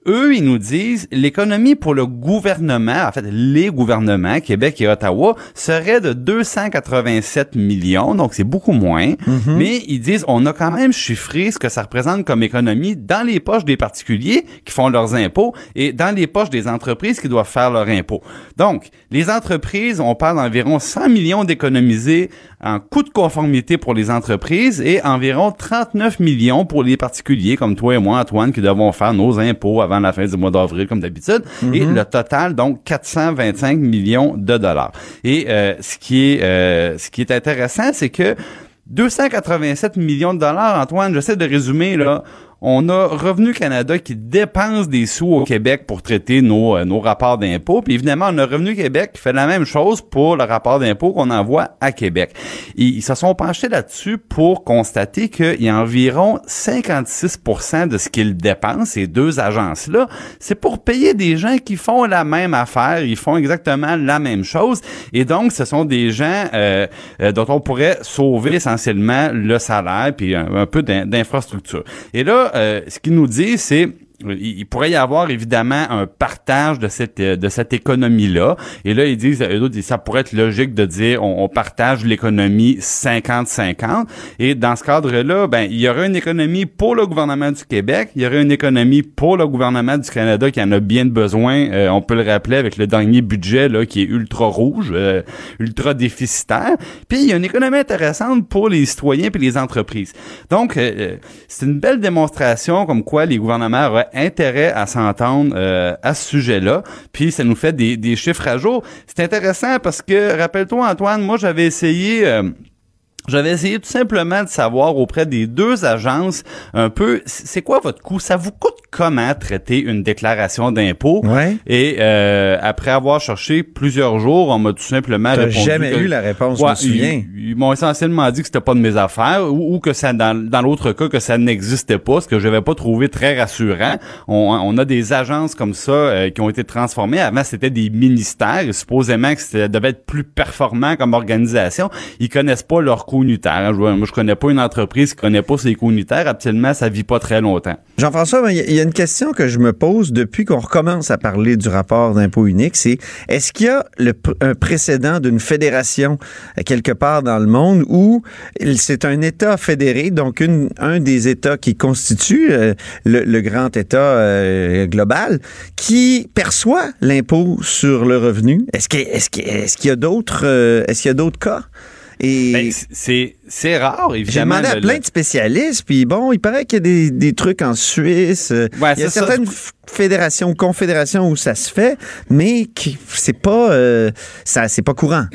eux, ils nous disent l'économie pour le gouvernement, en fait, les gouvernements, Québec et Ottawa, serait de 287 millions, donc c'est beaucoup moins.
Mm-hmm.
Mais ils disent on a quand même chiffré ce que ça représente comme économie dans les poches des particuliers qui font leurs impôts et dans les poches des entreprises qui doivent faire leurs impôts. Donc, les entreprises, on parle d'environ 100 millions d'économisés en coût de conformité pour les entreprises et environ 39 millions pour les particuliers comme toi et moi, Antoine, qui devons faire nos impôts avant la fin du mois d'avril, comme d'habitude. Et le total, donc, 425 millions de dollars. Et euh, ce qui est euh, ce qui est intéressant, c'est que 287 millions de dollars, Antoine, j'essaie de résumer, là, on a Revenu Canada qui dépense des sous au Québec pour traiter nos, nos rapports d'impôts. Puis évidemment, on a Revenu Québec qui fait la même chose pour le rapport d'impôts qu'on envoie à Québec. Ils se sont penchés là-dessus pour constater qu'il y a environ 56% de ce qu'ils dépensent, ces deux agences-là, c'est pour payer des gens qui font la même affaire, ils font exactement la même chose. Et donc, ce sont des gens euh, euh, dont on pourrait sauver essentiellement le salaire puis un, un peu d'infrastructure. Et là, euh, ce qu'il nous dit, c'est il pourrait y avoir évidemment un partage de cette de cette économie là et là ils disent eux autres, ça pourrait être logique de dire on, partage l'économie 50-50 et dans ce cadre là ben il y aurait une économie pour le gouvernement du Québec il y aurait une économie pour le gouvernement du Canada qui en a bien besoin euh, on peut le rappeler avec le dernier budget là qui est ultra rouge euh, ultra déficitaire. Puis il y a une économie intéressante pour les citoyens puis les entreprises. Donc euh, c'est une belle démonstration comme quoi les gouvernements intérêt à s'entendre euh, à ce sujet-là. Puis ça nous fait des, des chiffres à jour. C'est intéressant parce que, rappelle-toi Antoine, moi j'avais essayé... euh, j'avais essayé tout simplement de savoir auprès des deux agences un peu c'est quoi votre coût, ça vous coûte comment traiter une déclaration d'impôt?
Ouais.
et euh, après avoir cherché plusieurs jours, on m'a tout simplement répondu
jamais
que-
eu la réponse, je me souviens.
Ils, ils m'ont essentiellement dit que c'était pas de mes affaires ou, ou que ça dans, dans l'autre cas que ça n'existait pas, ce que je n'avais pas trouvé très rassurant. On, on a des agences comme ça euh, qui ont été transformées. Avant, c'était des ministères supposément que ça devait être plus performant comme organisation. Ils connaissent pas leurs Je, moi, connais pas une entreprise qui connaît pas ses coûts unitaires. Habituellement, ça vit pas très longtemps.
Jean-François, il y a une question que je me pose depuis qu'on recommence à parler du rapport d'impôt unique, c'est est-ce qu'il y a un précédent d'une fédération euh, quelque part dans le monde où c'est un État fédéré, donc un des États qui constitue euh, le, grand État euh, global, qui perçoit l'impôt sur le revenu? Est-ce qu'il y a d'autres cas? Et
Ben, c'est c'est rare
j'ai
évidemment.
demandé à
le-
plein
le-
de spécialistes, puis bon, il paraît qu'il y a des, des trucs en Suisse. euh,
Ouais,
il y a
ça.
certaines f- fédérations, confédérations où ça se fait, mais qui- c'est pas, euh, ça, c'est pas courant.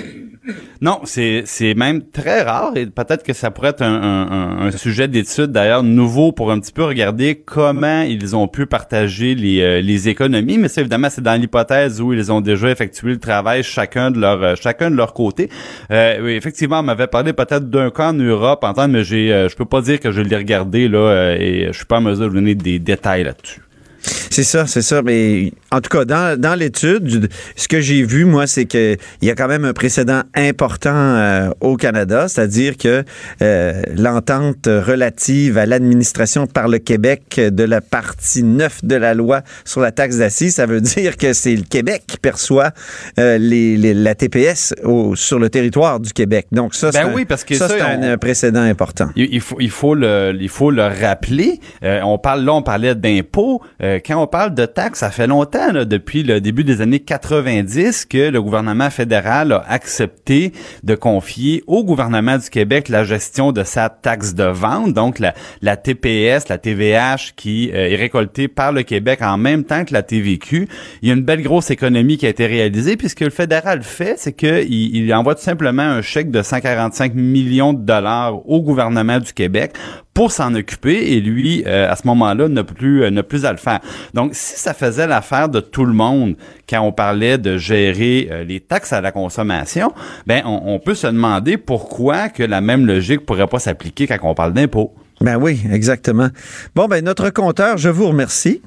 Non, c'est c'est même très rare et peut-être que ça pourrait être un, un- un- sujet d'étude d'ailleurs nouveau pour un petit peu regarder comment ils ont pu partager les, euh, les économies. Mais ça évidemment c'est dans l'hypothèse où ils ont déjà effectué le travail chacun de leur euh, chacun de leur côté. Euh, effectivement, on m'avait parlé peut-être d'un cas en Europe, en mais j'ai euh, je peux pas dire que je l'ai regardé là euh, et je suis pas en mesure de donner des détails là-dessus.
C'est ça, c'est ça. Mais en tout cas, dans, dans l'étude, ce que j'ai vu, moi, c'est que il y a quand même un précédent important euh, au Canada, c'est-à-dire que euh, l'entente relative à l'administration par le Québec de la partie 9 de la loi sur la taxe d'assises, ça veut dire que c'est le Québec qui perçoit euh, les, les- la TPS au- sur le territoire du Québec. Donc ça, c'est
Ben oui,
ça,
ça,
c'est un
on-
précédent important.
Il, il faut, il faut le, il faut le rappeler. On parle là, on parlait d'impôts. Euh, quand on parle de taxes, ça fait longtemps, depuis le début des années 90, que le gouvernement fédéral a accepté de confier au gouvernement du Québec la gestion de sa taxe de vente, donc la, TPS, la TVH, qui euh, est récoltée par le Québec en même temps que la TVQ. Il y a une belle grosse économie qui a été réalisée, puisque le fédéral fait, c'est qu'il il envoie tout simplement un chèque de 145 millions de dollars au gouvernement du Québec pour s'en occuper et lui, euh, à ce moment-là, n'a plus, euh, n'a plus à le faire. Donc, si ça faisait l'affaire de tout le monde quand on parlait de gérer euh, les taxes à la consommation, ben, on, on, peut se demander pourquoi que la même logique pourrait pas s'appliquer quand on parle d'impôts.
Ben oui, exactement. Bon, ben, notre compteur, je vous remercie.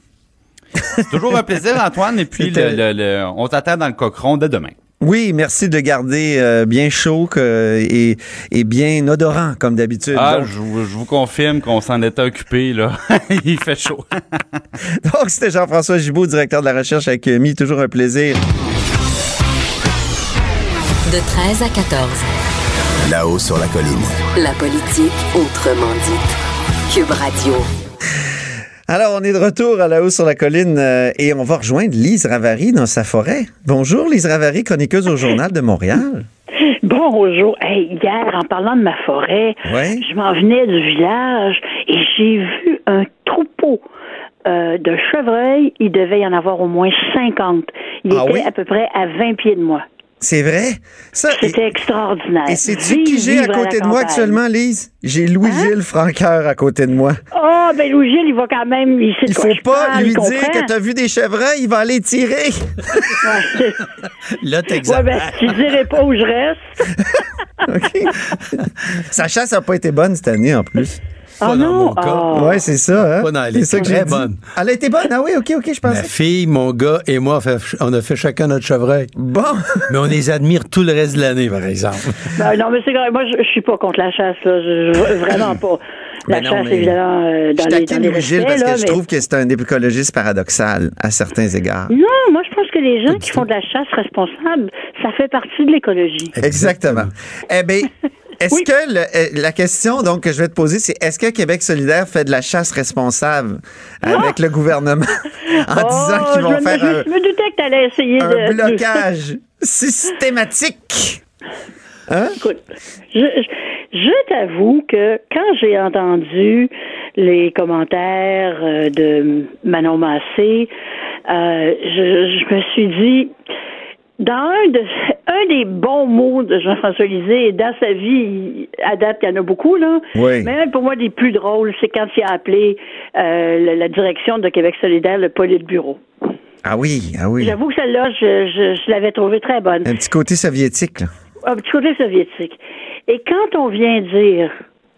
C'est toujours un plaisir, Antoine, et puis le, le, le, on t'attend dans le cochon de demain.
Oui, merci de garder euh, bien chaud que, et, et, bien odorant comme d'habitude.
Ah, je, je, vous confirme qu'on s'en était occupé là. Il fait chaud.
Donc c'était Jean-François Gibault, directeur de la recherche avec Mi, toujours un plaisir.
De 13 à 14.
Là-haut sur la colline.
La politique autrement dite. Cube Radio.
Alors, on est de retour à la haut sur la colline euh, et on va rejoindre Lise Ravary dans sa forêt. Bonjour, Lise Ravary, chroniqueuse au Journal de Montréal.
Bonjour. Hey, hier, en parlant de ma forêt,
ouais.
je m'en venais du village et j'ai vu un troupeau euh, de chevreuils. Il devait y en avoir au moins 50. Il
ah,
était
oui?
à peu près à 20 pieds de moi.
C'est vrai?
C'était extraordinaire.
Et sais-tu qui j'ai à côté de moi actuellement, Lise? J'ai Louis-Gilles hein? Franqueur à côté de moi.
Oh, ben Louis-Gilles, il va quand même... Il,
il faut pas
parle,
lui dire que t'as vu des chevreuils, il va aller tirer.
Ouais,
Là,
ouais,
t'exagères.
ben, tu dirais pas où je reste.
OK. Sa chasse n'a pas été bonne cette année, en plus.
Pas dans
non,
mon cas.
oh.
Ouais, c'est ça. Hein?
Pas dans-
ça que j'ai
bonne.
Elle a été bonne? Ah oui, OK, OK, je
Ma
pensais.
fille, mon gars et moi, on, a fait chacun notre chevreuil.
Bon.
Mais on les admire tout le reste de l'année, par exemple.
Ben, non, mais c'est même... Moi, je, je suis pas contre la chasse, là. Je, je- vraiment pas. La
Ben non,
chasse,
mais
évidemment, euh, dans
Je
les, dans
taquine
les
Louis-Gilles
respects,
parce que je trouve que c'est un écologiste paradoxal à certains égards.
Non, moi, je pense que les gens qui font de la chasse responsable, ça fait partie de l'écologie.
Exactement. Eh bien, est-ce
Oui.
que le- euh, la question donc que je vais te poser, c'est est-ce que Québec solidaire fait de la chasse responsable avec le gouvernement en disant qu'ils
Oh,
vont faire
me,
un,
je me doutais que allais essayer
un
de... de-
blocage systématique? Hein?
Écoute, je, je, je t'avoue que quand j'ai entendu les commentaires euh, de Manon Massé, euh, je, je me suis dit, dans un, de, un des bons mots de Jean-François Lisée, et dans sa vie, à date, il y en a beaucoup, là.
Oui.
Mais un, pour moi, des plus drôles, c'est quand il a appelé euh, la, la direction de Québec solidaire le Politburo.
Ah oui, ah oui.
J'avoue que celle-là, je, je, je l'avais trouvée très bonne.
Un petit côté soviétique, là.
un petit côté soviétique. Et quand on vient dire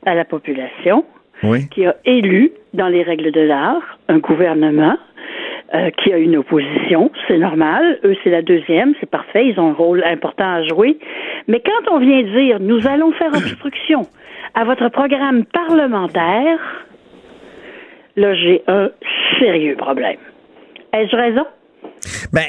à la population
Oui.
qui a élu, dans les règles de l'art, un gouvernement euh, qui a une opposition, c'est normal. Eux, c'est la deuxième, c'est parfait, ils ont un rôle important à jouer. Mais quand on vient dire nous allons faire obstruction à votre programme parlementaire, là, j'ai un sérieux problème. Ai-je raison?
Ben,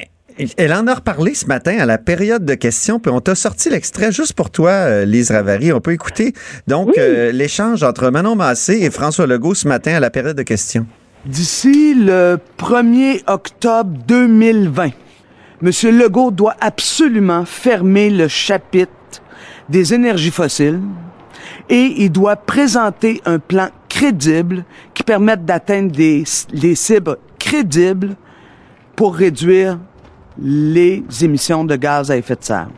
elle en a reparlé ce matin à la période de questions, puis on t'a sorti l'extrait juste pour toi, euh, Lise Ravary. On peut écouter donc
Oui.
euh, l'échange entre Manon Massé et François Legault ce matin à la période de questions.
D'ici le 1er octobre 2020, M. Legault doit absolument fermer le chapitre des énergies fossiles et il doit présenter un plan crédible qui permette d'atteindre des, des cibles crédibles pour réduire les émissions de gaz à effet de serre.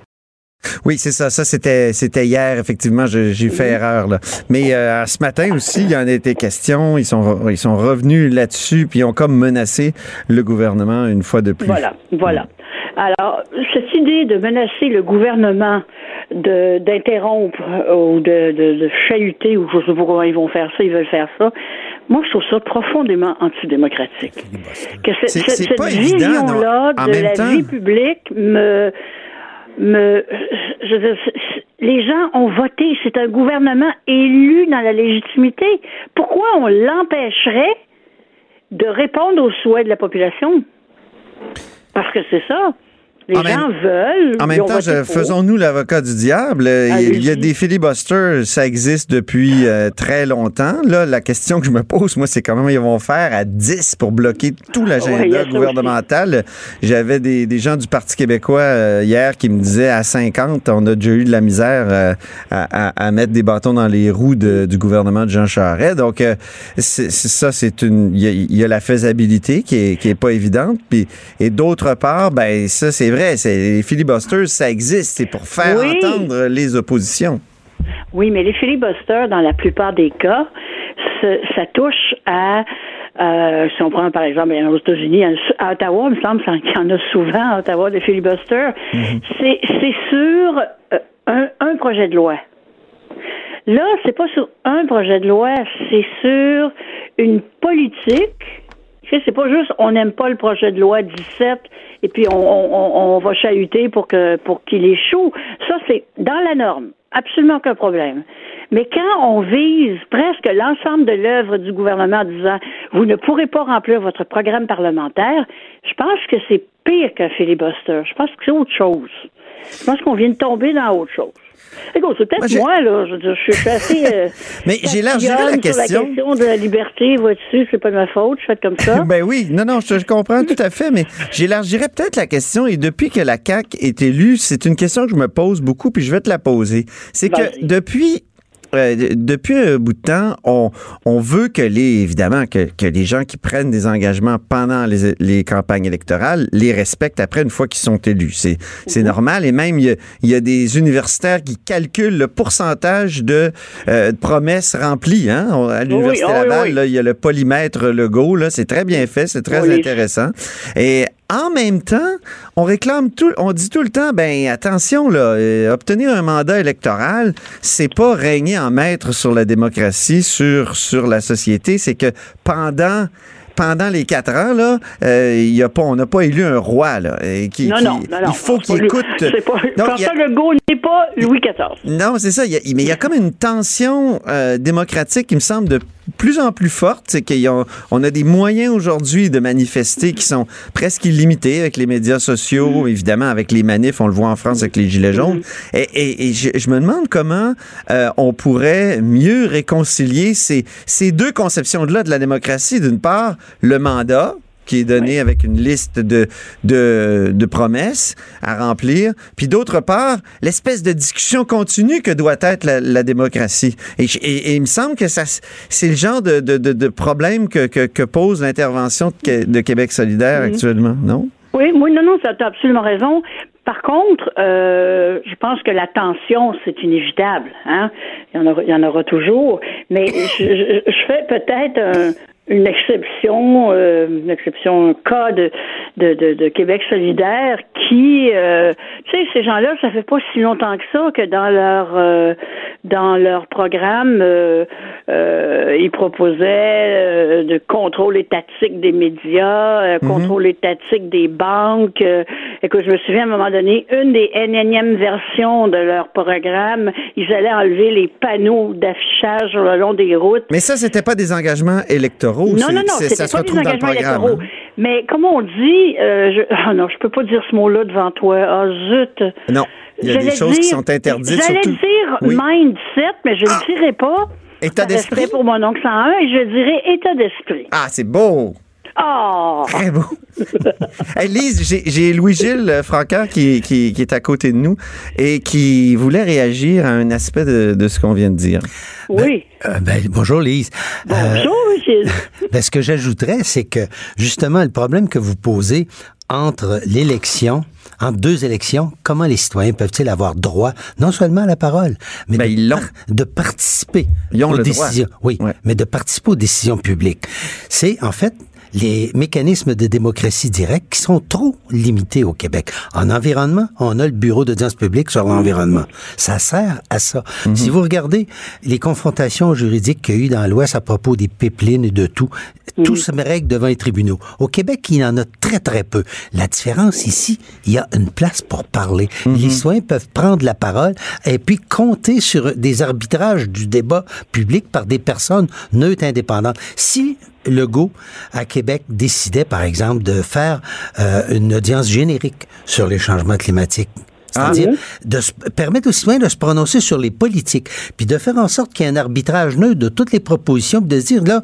Oui, c'est ça. Ça, c'était, c'était hier, effectivement. j'ai fait erreur, là. Mais euh, ce matin aussi, il y en a été question. Ils sont, ils sont revenus là-dessus, puis ils ont comme menacé le gouvernement une fois de plus.
Voilà, voilà. Alors, cette idée de menacer le gouvernement de d'interrompre ou de, de, de chahuter, ou je sais pas comment ils vont faire ça, ils veulent faire ça, moi, je trouve ça profondément antidémocratique. Que cette, vision-là de la
temps.
vie publique me me, les gens ont voté. C'est un gouvernement élu dans la légitimité. Pourquoi on l'empêcherait de répondre aux souhaits de la population? Parce que c'est ça. Les
En
gens
même-
veulent.
En même temps, faisons-nous l'avocat du diable. Il y a des filibusters, ça existe depuis euh, très longtemps. Là, la question que je me pose, moi, c'est comment ils vont faire à 10 pour bloquer tout
y
l'agenda gouvernemental. J'avais des, des gens du Parti québécois euh, hier qui me disaient à 50, on a déjà eu de la misère euh, à, à- à mettre des bâtons dans les roues de- du gouvernement de Jean Charest. Donc, euh, c'est c'est ça, c'est une. Il y, y a la faisabilité qui est, qui est pas évidente. Puis, et d'autre part, ben ça, c'est vrai, les filibusters, ça existe. C'est pour faire
Oui.
entendre les oppositions.
Oui, mais les filibusters, dans la plupart des cas, ça touche à. euh, si on prend par exemple aux États-Unis, à Ottawa, il me semble qu'il y en a souvent à Ottawa des filibusters. C'est c'est sur euh, un, un projet de loi. Là, c'est pas sur un projet de loi, c'est sur une politique. C'est pas juste on n'aime pas le projet de loi 17 et puis on, on, on- va chahuter pour que pour qu'il échoue. Ça, c'est dans la norme. Absolument aucun problème. Mais quand on vise presque l'ensemble de l'œuvre du gouvernement en disant vous ne pourrez pas remplir votre programme parlementaire, je pense que c'est pire qu'un filibuster. Je pense que c'est autre chose. Je pense qu'on vient de tomber dans autre chose. Écoute, c'est peut-être moi, là. Je, suis assez. euh,
Mais j'élargirais la question.
Sur la question de la liberté, vois-tu, c'est pas de ma faute, je fais comme ça.
ben oui, non, non, je, je comprends tout à fait, mais j'élargirais peut-être la question, et depuis que la CAQ est élue, c'est une question que je me pose beaucoup, puis je vais te la poser. C'est que depuis... euh, depuis un bout de temps, on, on veut que les, évidemment, que, que les gens qui prennent des engagements pendant les, les campagnes électorales les respectent après une fois qu'ils sont élus. C'est, c'est normal. Et même, il y, a, il y a des universitaires qui calculent le pourcentage de, euh, de promesses remplies. Hein? À l'Université
oui, oui,
Laval,
oui.
là, il y a le polymètre Legault. Là, c'est très bien fait, c'est très intéressant. Et en même temps, on réclame tout, on dit tout le temps, ben attention là, euh, obtenir un mandat électoral, c'est pas régner en maître sur la démocratie, sur sur la société, c'est que pendant pendant les quatre ans là, euh, y a pas, on n'a pas élu un roi là, et qui,
non,
qui-
non, non, non.
il faut qu'il écoute.
C'est pas,
il y a-
François Legault n'est pas Louis XIV.
non, c'est ça. il y a- mais il y a comme une tension euh, démocratique qui me semble de plus en plus forte. C'est qu'on on a des moyens aujourd'hui de manifester qui sont presque illimités avec les médias sociaux, évidemment avec les manifs. On le voit en France avec les gilets jaunes. Et, et- et je, je me demande comment euh, on pourrait mieux réconcilier ces, ces deux conceptions-là de la démocratie. D'une part, le mandat qui est donné avec une liste de, de, de promesses à remplir, puis d'autre part, l'espèce de discussion continue que doit être la, la démocratie. Et, je- et- et il me semble que ça, c'est le genre de, de, de, problème que, que, que pose l'intervention de, Qué- de Québec solidaire
Mhm.
actuellement, non?
Oui, oui, non, non, tu as absolument raison. Par contre, euh, je pense que la tension, c'est inévitable. Hein? Il, y en aura, il y en aura toujours. Mais je, je- je fais peut-être un- une exception, euh, une exception, un cas de, de, de, de Québec solidaire qui, euh, tu sais, ces gens-là, ça fait pas si longtemps que ça que dans leur euh, dans leur programme, euh, euh, ils proposaient euh, de contrôle étatique des médias, euh, contrôle étatique des banques. Euh, écoute, je me souviens à un moment donné, une des énièmes versions de leur programme, ils allaient enlever les panneaux d'affichage le long des routes.
Mais ça, c'était pas des engagements électoraux.
Non, non, non,
c'est-
c'était pas des engagements électoraux.
hein.
Mais comme on dit, euh, je, ah non, je peux pas dire ce mot-là devant toi. Ah zut.
Non, il y a des choses qui sont interdites.
J'allais dire
Oui. Ah!
mindset, mais je ne dirai pas.
État d'esprit?
pour mon oncle 101 et je dirais état d'esprit.
Ah, c'est beau!
Oh!
Très beau. hey, Lise, j'ai- Louis-Gilles euh, Francaire qui, qui, qui est à côté de nous et qui voulait réagir à un aspect de, de ce qu'on vient de dire.
Oui.
Euh, ben, bonjour Lise.
Bonjour, Gilles.
Ben, ce que j'ajouterais, c'est que justement, le problème que vous posez entre l'élection, entre deux élections, comment les citoyens peuvent-ils avoir droit non seulement à la parole, mais
Ben,
de,
ils l'ont.
de participer
Ils ont
aux
le droit.
décisions. Oui,
Ouais.
mais de participer aux décisions publiques. C'est en fait les mécanismes de démocratie directe qui sont trop limités au Québec. En environnement, on a le bureau d'audience publique sur l'environnement. Ça sert à ça.
Mhm.
Si vous regardez les confrontations juridiques qu'il y a eu dans l'Ouest à propos des pipelines et de tout, tout se règle devant les tribunaux. Au Québec, il y en a très, très peu. La différence ici, il y a une place pour parler. Les citoyens peuvent prendre la parole et puis compter sur des arbitrages du débat public par des personnes neutres indépendantes. Si Legault à Québec décidait, par exemple, de faire euh, une audience générique sur les changements climatiques. C'est-à-dire de se- permettre aux citoyens de se prononcer sur les politiques, puis de faire en sorte qu'il y ait un arbitrage neutre de toutes les propositions, puis de se dire, là,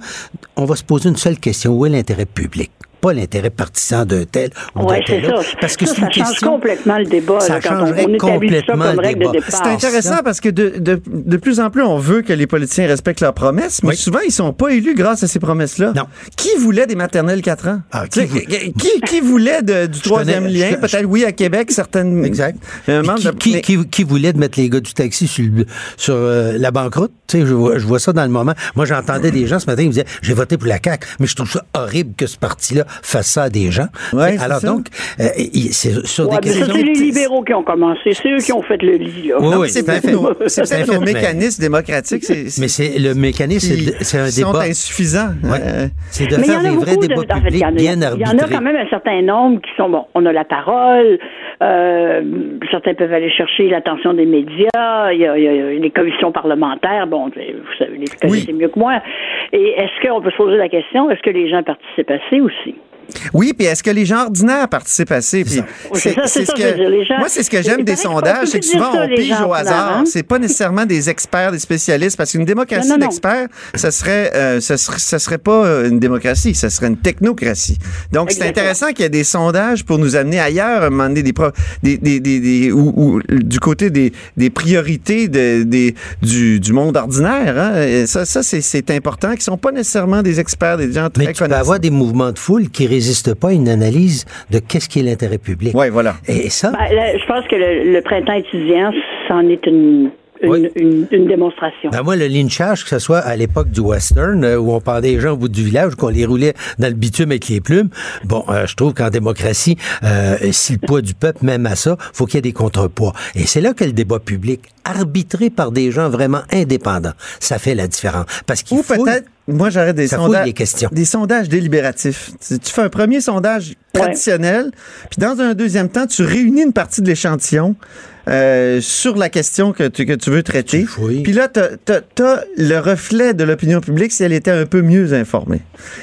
on va se poser une seule question, où est l'intérêt public? Pas l'intérêt partisan d'un tel ou
Oui,
d'un
ça.
Parce que
ça,
c'est une
ça change complètement le débat
Ça
là, quand
changerait
on établit ça
complètement
comme
le débat.
C'est intéressant parce que de, de, de plus en plus, on veut que les politiciens respectent leurs promesses, mais souvent, ils sont pas élus grâce à ces promesses-là.
Non.
Qui voulait des maternelles 4 ans?
Ah, qui
qui, qui, qui voulait de- du troisième
connais-
lien?
je-
Peut-être, oui, à Québec, certaines...
Exact. Puis
membre
qui,
de-
qui,
mais-
qui- qui voulait de mettre les gars du taxi sur, le- sur euh, la banqueroute? Tu sais, je, vois, je vois ça dans le moment. Moi, j'entendais des gens ce matin, ils me disaient, j'ai voté pour la CAQ, mais je trouve ça horrible que ce parti-là fasse ça à des gens.
Ouais,
Alors
ça.
donc, euh, c'est sur
Ouais,
des questions...
c'est les libéraux qui ont commencé. C'est eux qui ont fait le lit. Là.
Oui,
c'est peut-être nos,
fait,
nos
mais-
mécanismes démocratiques. C'est,
Mais c'est le mécanisme, c'est un
sont
débat.
insuffisants.
Ouais.
Euh,
C'est de
Mais il y
faire
en a
des vrais
beaucoup de-
débats
en fait, il y
publics
en a-
bien
Il y en a quand même un certain nombre qui sont bon. On a la parole. euh, certains peuvent aller chercher l'attention des médias. Il y, a, il y a les commissions parlementaires. Bon, vous savez, les connaissez mieux que moi. Et est-ce qu'on peut se poser la question est-ce que les gens participent assez aussi?
Oui, puis est-ce que les gens ordinaires participent assez? Puis
c'est ça, c'est
ce
je veux dire, les gens-
moi, c'est ce que j'aime des sondages, c'est que souvent
ça,
on pige au hasard.
hein?
C'est pas nécessairement des experts, des spécialistes, parce qu'une démocratie d'experts, ça serait, euh, ça serait, ça serait pas euh, une démocratie, ça serait une technocratie. Donc, c'est intéressant qu'il y ait des sondages pour nous amener ailleurs, à un moment donné, des, pro- des, des, des, des- ou, ou du côté des, des priorités de, des, du, du monde ordinaire. Hein? Et ça, ça c'est, c'est important, qui sont pas nécessairement des experts, des gens très
Mais tu peux avoir des mouvements de foule qui résistent pas à une analyse de qu'est-ce qui est l'intérêt public.
Oui, voilà.
Et ça,
Ben, là, je pense que le, le printemps étudiant, c'en est une, une,
Oui.
une, une démonstration.
Ben moi, le lynchage, que ce soit à l'époque du western, euh, où on pendait les gens au bout du village, qu'on les roulait dans le bitume avec les plumes, bon, euh, je trouve qu'en démocratie, euh, si le poids du peuple, même à ça, faut qu'il y ait des contrepoids. Et c'est là que le débat public, arbitré par des gens vraiment indépendants, ça fait la différence. Parce qu'il
Ou
faut...
peut-être, moi j'aurais des sondages, des sondages délibératifs. Tu, tu fais un premier sondage traditionnel, puis dans un deuxième temps, tu réunis une partie de l'échantillon euh, sur la question que tu, que tu veux traiter. Puis là, tu as, le reflet de l'opinion publique si elle était un peu mieux informée.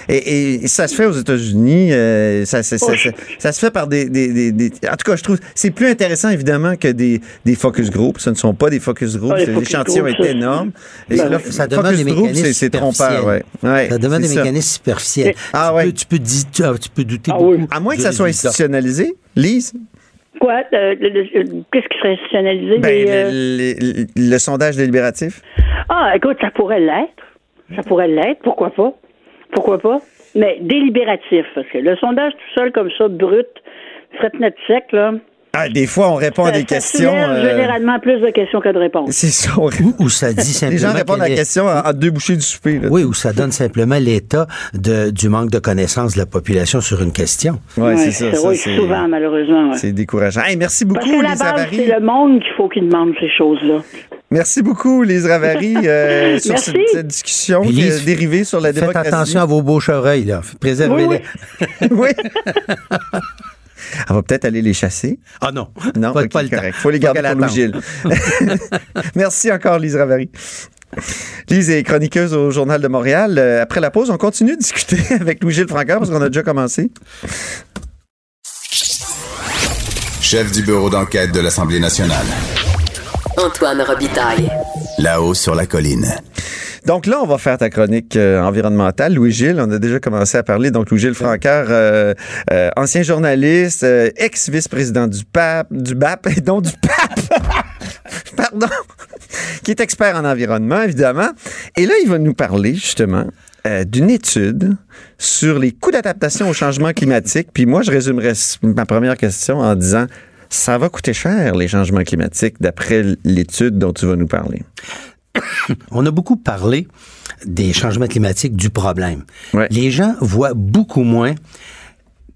Et, et ça se fait aux États-Unis, euh, ça, ça, ça, ça- ça se fait par des, des, des- des- En tout cas, je trouve c'est plus intéressant évidemment que des, des focus groups. Ce ne sont pas des focus groups.
Ah, focus
L'échantillon
groups,
est énorme. Et
Ben
là.
Ça demande
focus
des
group,
mécanismes
c'est- trompeur. Ouais. Ouais,
Ça demande des
ça.
mécanismes superficiels.
Ah
tu,
ouais.
peux, tu, peux di- tu, tu peux douter
Ah
beaucoup.
oui.
À moins que ça soit institutionnalisé, Lise,
Quoi? euh, Qu'est-ce qui serait institutionnalisé?
ben,
les, euh,
le sondage délibératif.
Ah, écoute, ça pourrait l'être. Ça pourrait l'être. Pourquoi pas? Pourquoi pas? Mais délibératif, parce que le sondage tout seul comme ça, brut, fret net sec, là.
Ah, des fois, on répond à des
ça
questions. euh,
généralement plus de questions que de réponses.
c'est ça. on-
Ou, ou ça dit simplement
Les gens répondent à la
est-
question en deux bouchées du souper. là.
Oui, ou ça donne simplement l'état de, du manque de connaissance de la population sur une question.
Ouais, c'est ça. ça,
oui,
c'est-
souvent, malheureusement. ouais.
C'est décourageant. Hey, merci
Parce
beaucoup,
la base,
Ravary.
c'est le monde qu'il faut qu'il demande ces choses-là.
Merci beaucoup, Lise Ravary, euh, sur cette, cette discussion qui
Lise,
est dérivée sur la
Faites
démocratie.
attention à vos beaux chevreuils, là. Préservez-les.
oui. On va peut-être aller les chasser.
Ah non.
Non,
Pas-
ok,
pas le
correct.
temps.
faut les garder pour Louis-Gilles. Merci encore, Lise Ravary. Lise est chroniqueuse au Journal de Montréal. Euh, Après la pause, on continue de discuter avec Louis-Gilles Francaire parce qu'on a déjà commencé.
Chef du bureau d'enquête de l'Assemblée nationale.
Antoine Robitaille.
Là-haut sur la colline.
Donc là, on va faire ta chronique euh, environnementale. Louis-Gilles, on a déjà commencé à parler. Donc Louis-Gilles Francaire, euh, euh, ancien journaliste, euh, ex-vice-président du PAP, du BAP, et donc du PAP, pardon, qui est expert en environnement, évidemment. Et là, il va nous parler, justement, euh, d'une étude sur les coûts d'adaptation au changement climatique. Puis moi, je résumerai s- ma première question en disant, ça va coûter cher, les changements climatiques, d'après l'étude dont tu vas nous parler.
On a beaucoup parlé des changements climatiques, du problème.
Ouais.
Les gens voient beaucoup moins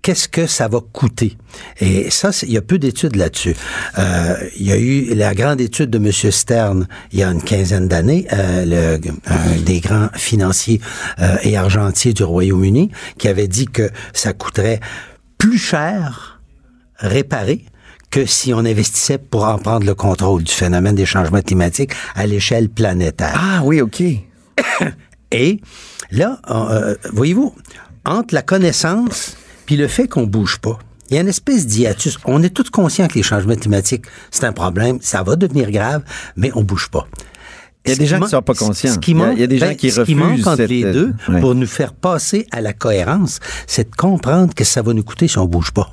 qu'est-ce que ça va coûter. Et ça, il y a peu d'études là-dessus. Euh, il y a eu la grande étude de M. Stern il y a une quinzaine d'années, euh, un des grands financiers euh, et argentiers du Royaume-Uni, qui avait dit que ça coûterait plus cher réparer que si on investissait pour en prendre le contrôle du phénomène des changements climatiques à l'échelle planétaire.
Ah oui, OK.
Et Là, euh, voyez-vous, entre la connaissance puis le fait qu'on bouge pas, il y a une espèce d'hiatus. On est tous conscients que les changements climatiques, c'est un problème, ça va devenir grave, mais on bouge pas.
Il y a des gens qui sont pas conscients.
Ce qui manque,
il y a des gens
ben,
qui
ce qui
refusent
manque entre
cette-
les deux
ouais.
pour nous faire passer à la cohérence, c'est de comprendre que ça va nous coûter si on bouge pas.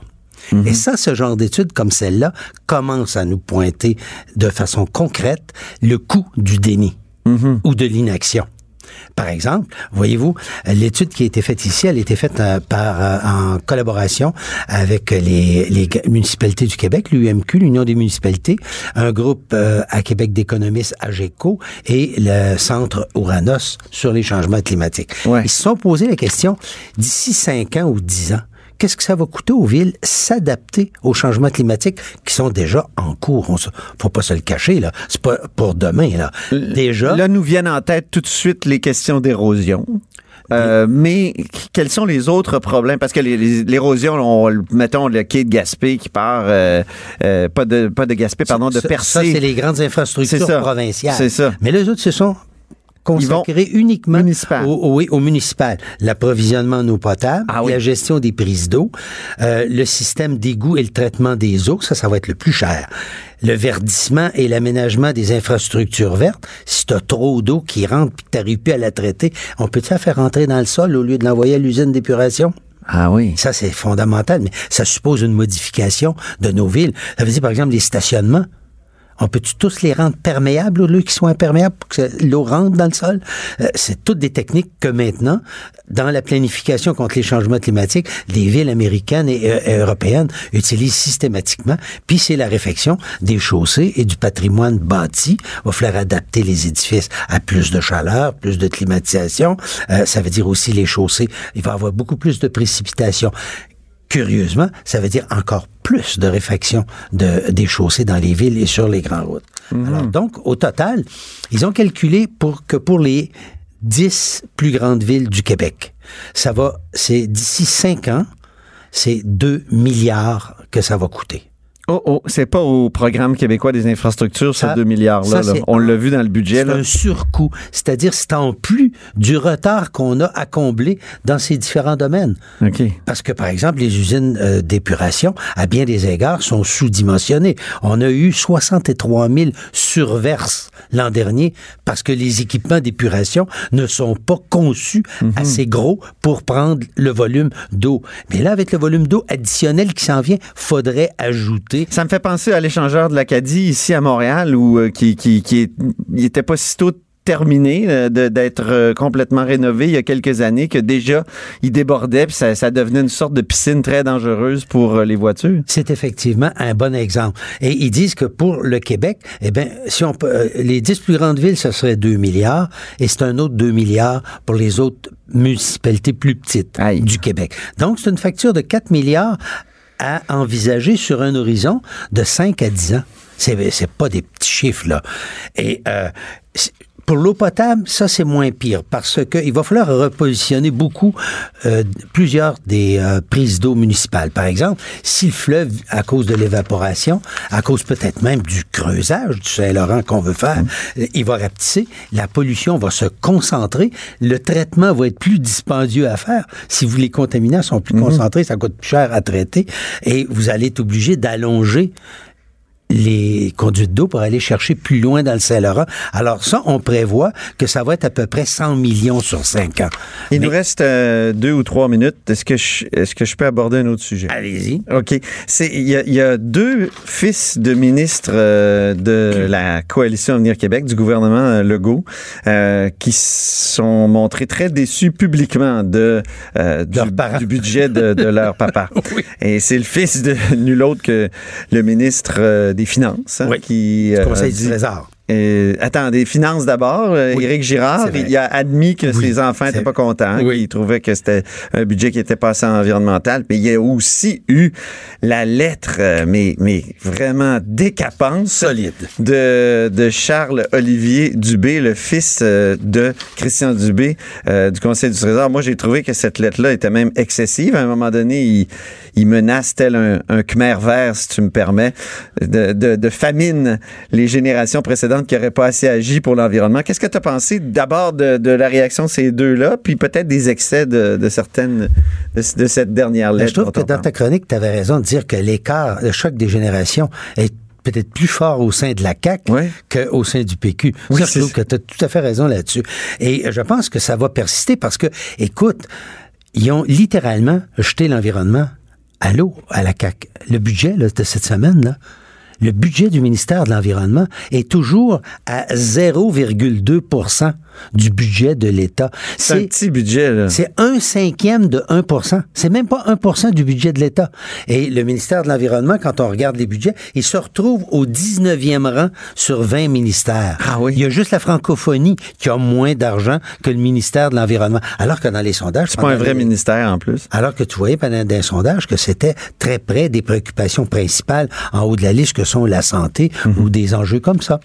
Mhm.
Et ça, ce genre d'études comme celle-là commence à nous pointer de façon concrète le coût du déni
Mhm.
ou de l'inaction. Par exemple, voyez-vous, l'étude qui a été faite ici, elle a été faite euh, par, euh, en collaboration avec les, les municipalités du Québec, l'UMQ, l'Union des municipalités, un groupe euh, à Québec d'économistes, AGECO, et le Centre Ouranos sur les changements climatiques. Ils se sont posé la question, d'ici 5 ans ou 10 ans, Qu'est-ce que ça va coûter aux villes s'adapter aux changements climatiques qui sont déjà en cours? On faut pas se le cacher, là. C'est pas pour demain, là. Déjà.
Là, nous viennent en tête tout de suite les questions d'érosion. Euh, mais quels sont les autres problèmes? Parce que l'érosion, on- mettons le quai de Gaspé qui part, euh, euh, pas de pas de Gaspé, pardon, de Percé.
Ça, c'est les grandes infrastructures provinciales.
C'est ça.
Mais les autres, se sont consacrés uniquement au, oui, au municipal. L'approvisionnement en eau potable,
Ah
la gestion des prises d'eau, euh, le système d'égout et le traitement des eaux, ça, ça va être le plus cher. Le verdissement et l'aménagement des infrastructures vertes, si tu as trop d'eau qui rentre puis que tu n'arrives plus à la traiter, on peut la faire rentrer dans le sol au lieu de l'envoyer à l'usine d'épuration?
Ah oui.
Ça, c'est fondamental, mais ça suppose une modification de nos villes. Ça veut dire, par exemple, les stationnements. On peut-tu tous les rendre perméables au lieu qu'ils soient imperméables pour que l'eau rentre dans le sol? Euh, c'est toutes des techniques que maintenant, dans la planification contre les changements climatiques, les villes américaines et, euh, et européennes utilisent systématiquement. Puis c'est la réfection des chaussées et du patrimoine bâti. Il va falloir adapter les édifices à plus de chaleur, plus de climatisation. Euh, ça veut dire aussi les chaussées. Il va y avoir beaucoup plus de précipitations. Curieusement, ça veut dire encore plus de réfaction de, des chaussées dans les villes et sur les grandes routes. Alors donc, au total, ils ont calculé pour que pour les 10 plus grandes villes du Québec, ça va, c'est d'ici 5 ans, c'est 2 milliards que ça va coûter.
Oh, oh, c'est pas au programme québécois des infrastructures, ce
Ça-
2 milliards-là.
ça,
là.
c'est-
On l'a vu dans le budget.
C'est un surcoût. C'est-à-dire, c'est en plus du retard qu'on a à combler dans ces différents domaines. Parce que, par exemple, les usines euh, d'épuration, à bien des égards, sont sous-dimensionnées. On a eu 63 000 surverses l'an dernier parce que les équipements d'épuration ne sont pas conçus assez gros pour prendre le volume d'eau. Mais là, avec le volume d'eau additionnel qui s'en vient, faudrait ajouter.
Ça me fait penser à l'échangeur de l'Acadie ici à Montréal où euh, qui, qui, qui est- il était pas si tôt terminé euh, d'être euh, complètement rénové il y a quelques années que déjà il débordait puis ça, ça devenait une sorte de piscine très dangereuse pour euh, les voitures.
C'est effectivement un bon exemple. Et ils disent que pour le Québec, eh bien, si on peut, les dix plus grandes villes, ce serait 2 milliards, et c'est un autre 2 milliards pour les autres municipalités plus petites du Québec. Donc, c'est une facture de 4 milliards à envisager sur un horizon de 5 à 10 ans. C'est, c'est pas des petits chiffres, là. Et euh, pour l'eau potable, ça c'est moins pire parce que il va falloir repositionner beaucoup euh, plusieurs des euh, prises d'eau municipales. Par exemple, si le fleuve, à cause de l'évaporation, à cause peut-être même du creusage du Saint-Laurent qu'on veut faire, euh, il va rapetisser, la pollution va se concentrer, le traitement va être plus dispendieux à faire. Si vous les contaminants sont plus concentrés, ça coûte plus cher à traiter et vous allez être obligé d'allonger les conduites d'eau pour aller chercher plus loin dans le Saint-Laurent. Alors ça, on prévoit que ça va être à peu près 100 millions sur 5 ans.
Il nous reste euh, deux ou trois minutes. Est-ce que je, est-ce que je peux aborder un autre sujet?
Allez-y.
OK. Il y a, il y a deux fils de ministres euh, de la coalition Avenir Québec, du gouvernement euh, Legault, euh, qui sont montrés très déçus publiquement de, euh, du, du budget de, de leur papa. Et c'est le fils de nul autre que le ministre euh, des Finances hein, qui euh,
Conseil du
dit-
Trésor.
euh, attends, des finances d'abord. Euh, Éric Girard, il a admis que ses enfants n'étaient pas contents, qu'il trouvait que c'était un budget qui était pas assez environnemental. Mais il y a aussi eu la lettre, euh, mais, mais vraiment décapante.
Solide.
De, de Charles-Olivier Dubé, le fils de Christian Dubé euh, du Conseil du Trésor. Moi, j'ai trouvé que cette lettre-là était même excessive. À un moment donné, il, il menace tel un, un Khmer vert, si tu me permets, de, de, de famine les générations précédentes précédente qui n'aurait pas assez agi pour l'environnement. Qu'est-ce que tu as pensé d'abord de, de, la réaction de ces deux-là, puis peut-être des excès de, de certaines de, cette dernière lettre?
Je trouve que dans ta chronique, tu avais raison de dire que l'écart, le choc des générations est peut-être plus fort au sein de la CAQ qu'au sein du PQ. Oui, ça, je trouve que tu as tout à fait raison là-dessus. Et je pense que ça va persister parce que, écoute, ils ont littéralement jeté l'environnement l'eau à la CAQ. Le budget de cette semaine, là, le budget du ministère de l'Environnement est toujours à 0,2% du budget de l'État.
C'est un petit budget, là.
C'est un cinquième de 1% C'est même pas 1% du budget de l'État. Et le ministère de l'Environnement, quand on regarde les budgets, il se retrouve au 19e rang sur 20 ministères.
Ah oui.
Il y a juste la francophonie qui a moins d'argent que le ministère de l'Environnement. Alors que dans les sondages...
C'est pas un vrai ministère, en plus.
Alors que tu voyais pendant des sondages que c'était très près des préoccupations principales en haut de la liste que sont la santé mhm. ou des enjeux comme ça.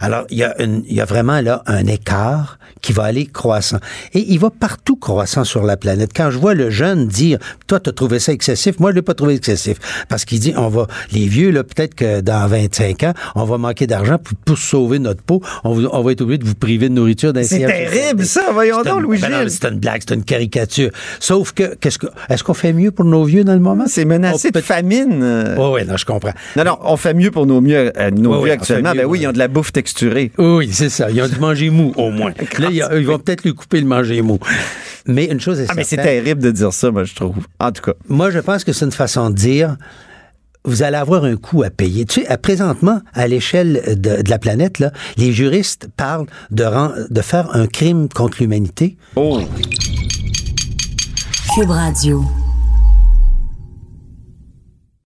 Alors, il y, a une, il y a vraiment là un écart qui va aller croissant. Et il va partout croissant sur la planète. Quand je vois le jeune dire, toi, tu as trouvé ça excessif, moi, je l'ai pas trouvé excessif. Parce qu'il dit, on va, les vieux, là, peut-être que dans 25 ans, on va manquer d'argent pour, pour, sauver notre peau. On, on, va être obligé de vous priver de nourriture d'un
C'est terrible, ça, voyons donc, Louis-Gilles.
Ben c'est une blague, c'est une caricature. Sauf que, qu'est-ce que, est-ce qu'on fait mieux pour nos vieux dans le moment?
C'est menacé de famine.
Oui, oui, non, je comprends.
Non, non, on fait mieux pour nos mieux, euh, nos vieux actuellement. ben oui, ils ont de la bouffe texturée.
Oui, c'est ça. Ils ont du manger mou, au moins. Là, ils vont peut-être lui couper le manger mot. Mais une chose est
ah, mais c'est terrible de dire ça, moi, je trouve. En tout cas.
Moi, je pense que c'est une façon de dire vous allez avoir un coût à payer. Tu sais, à, présentement, à l'échelle de, la planète, là, les juristes parlent de, de faire un crime contre l'humanité.
Oh.
Cube Radio.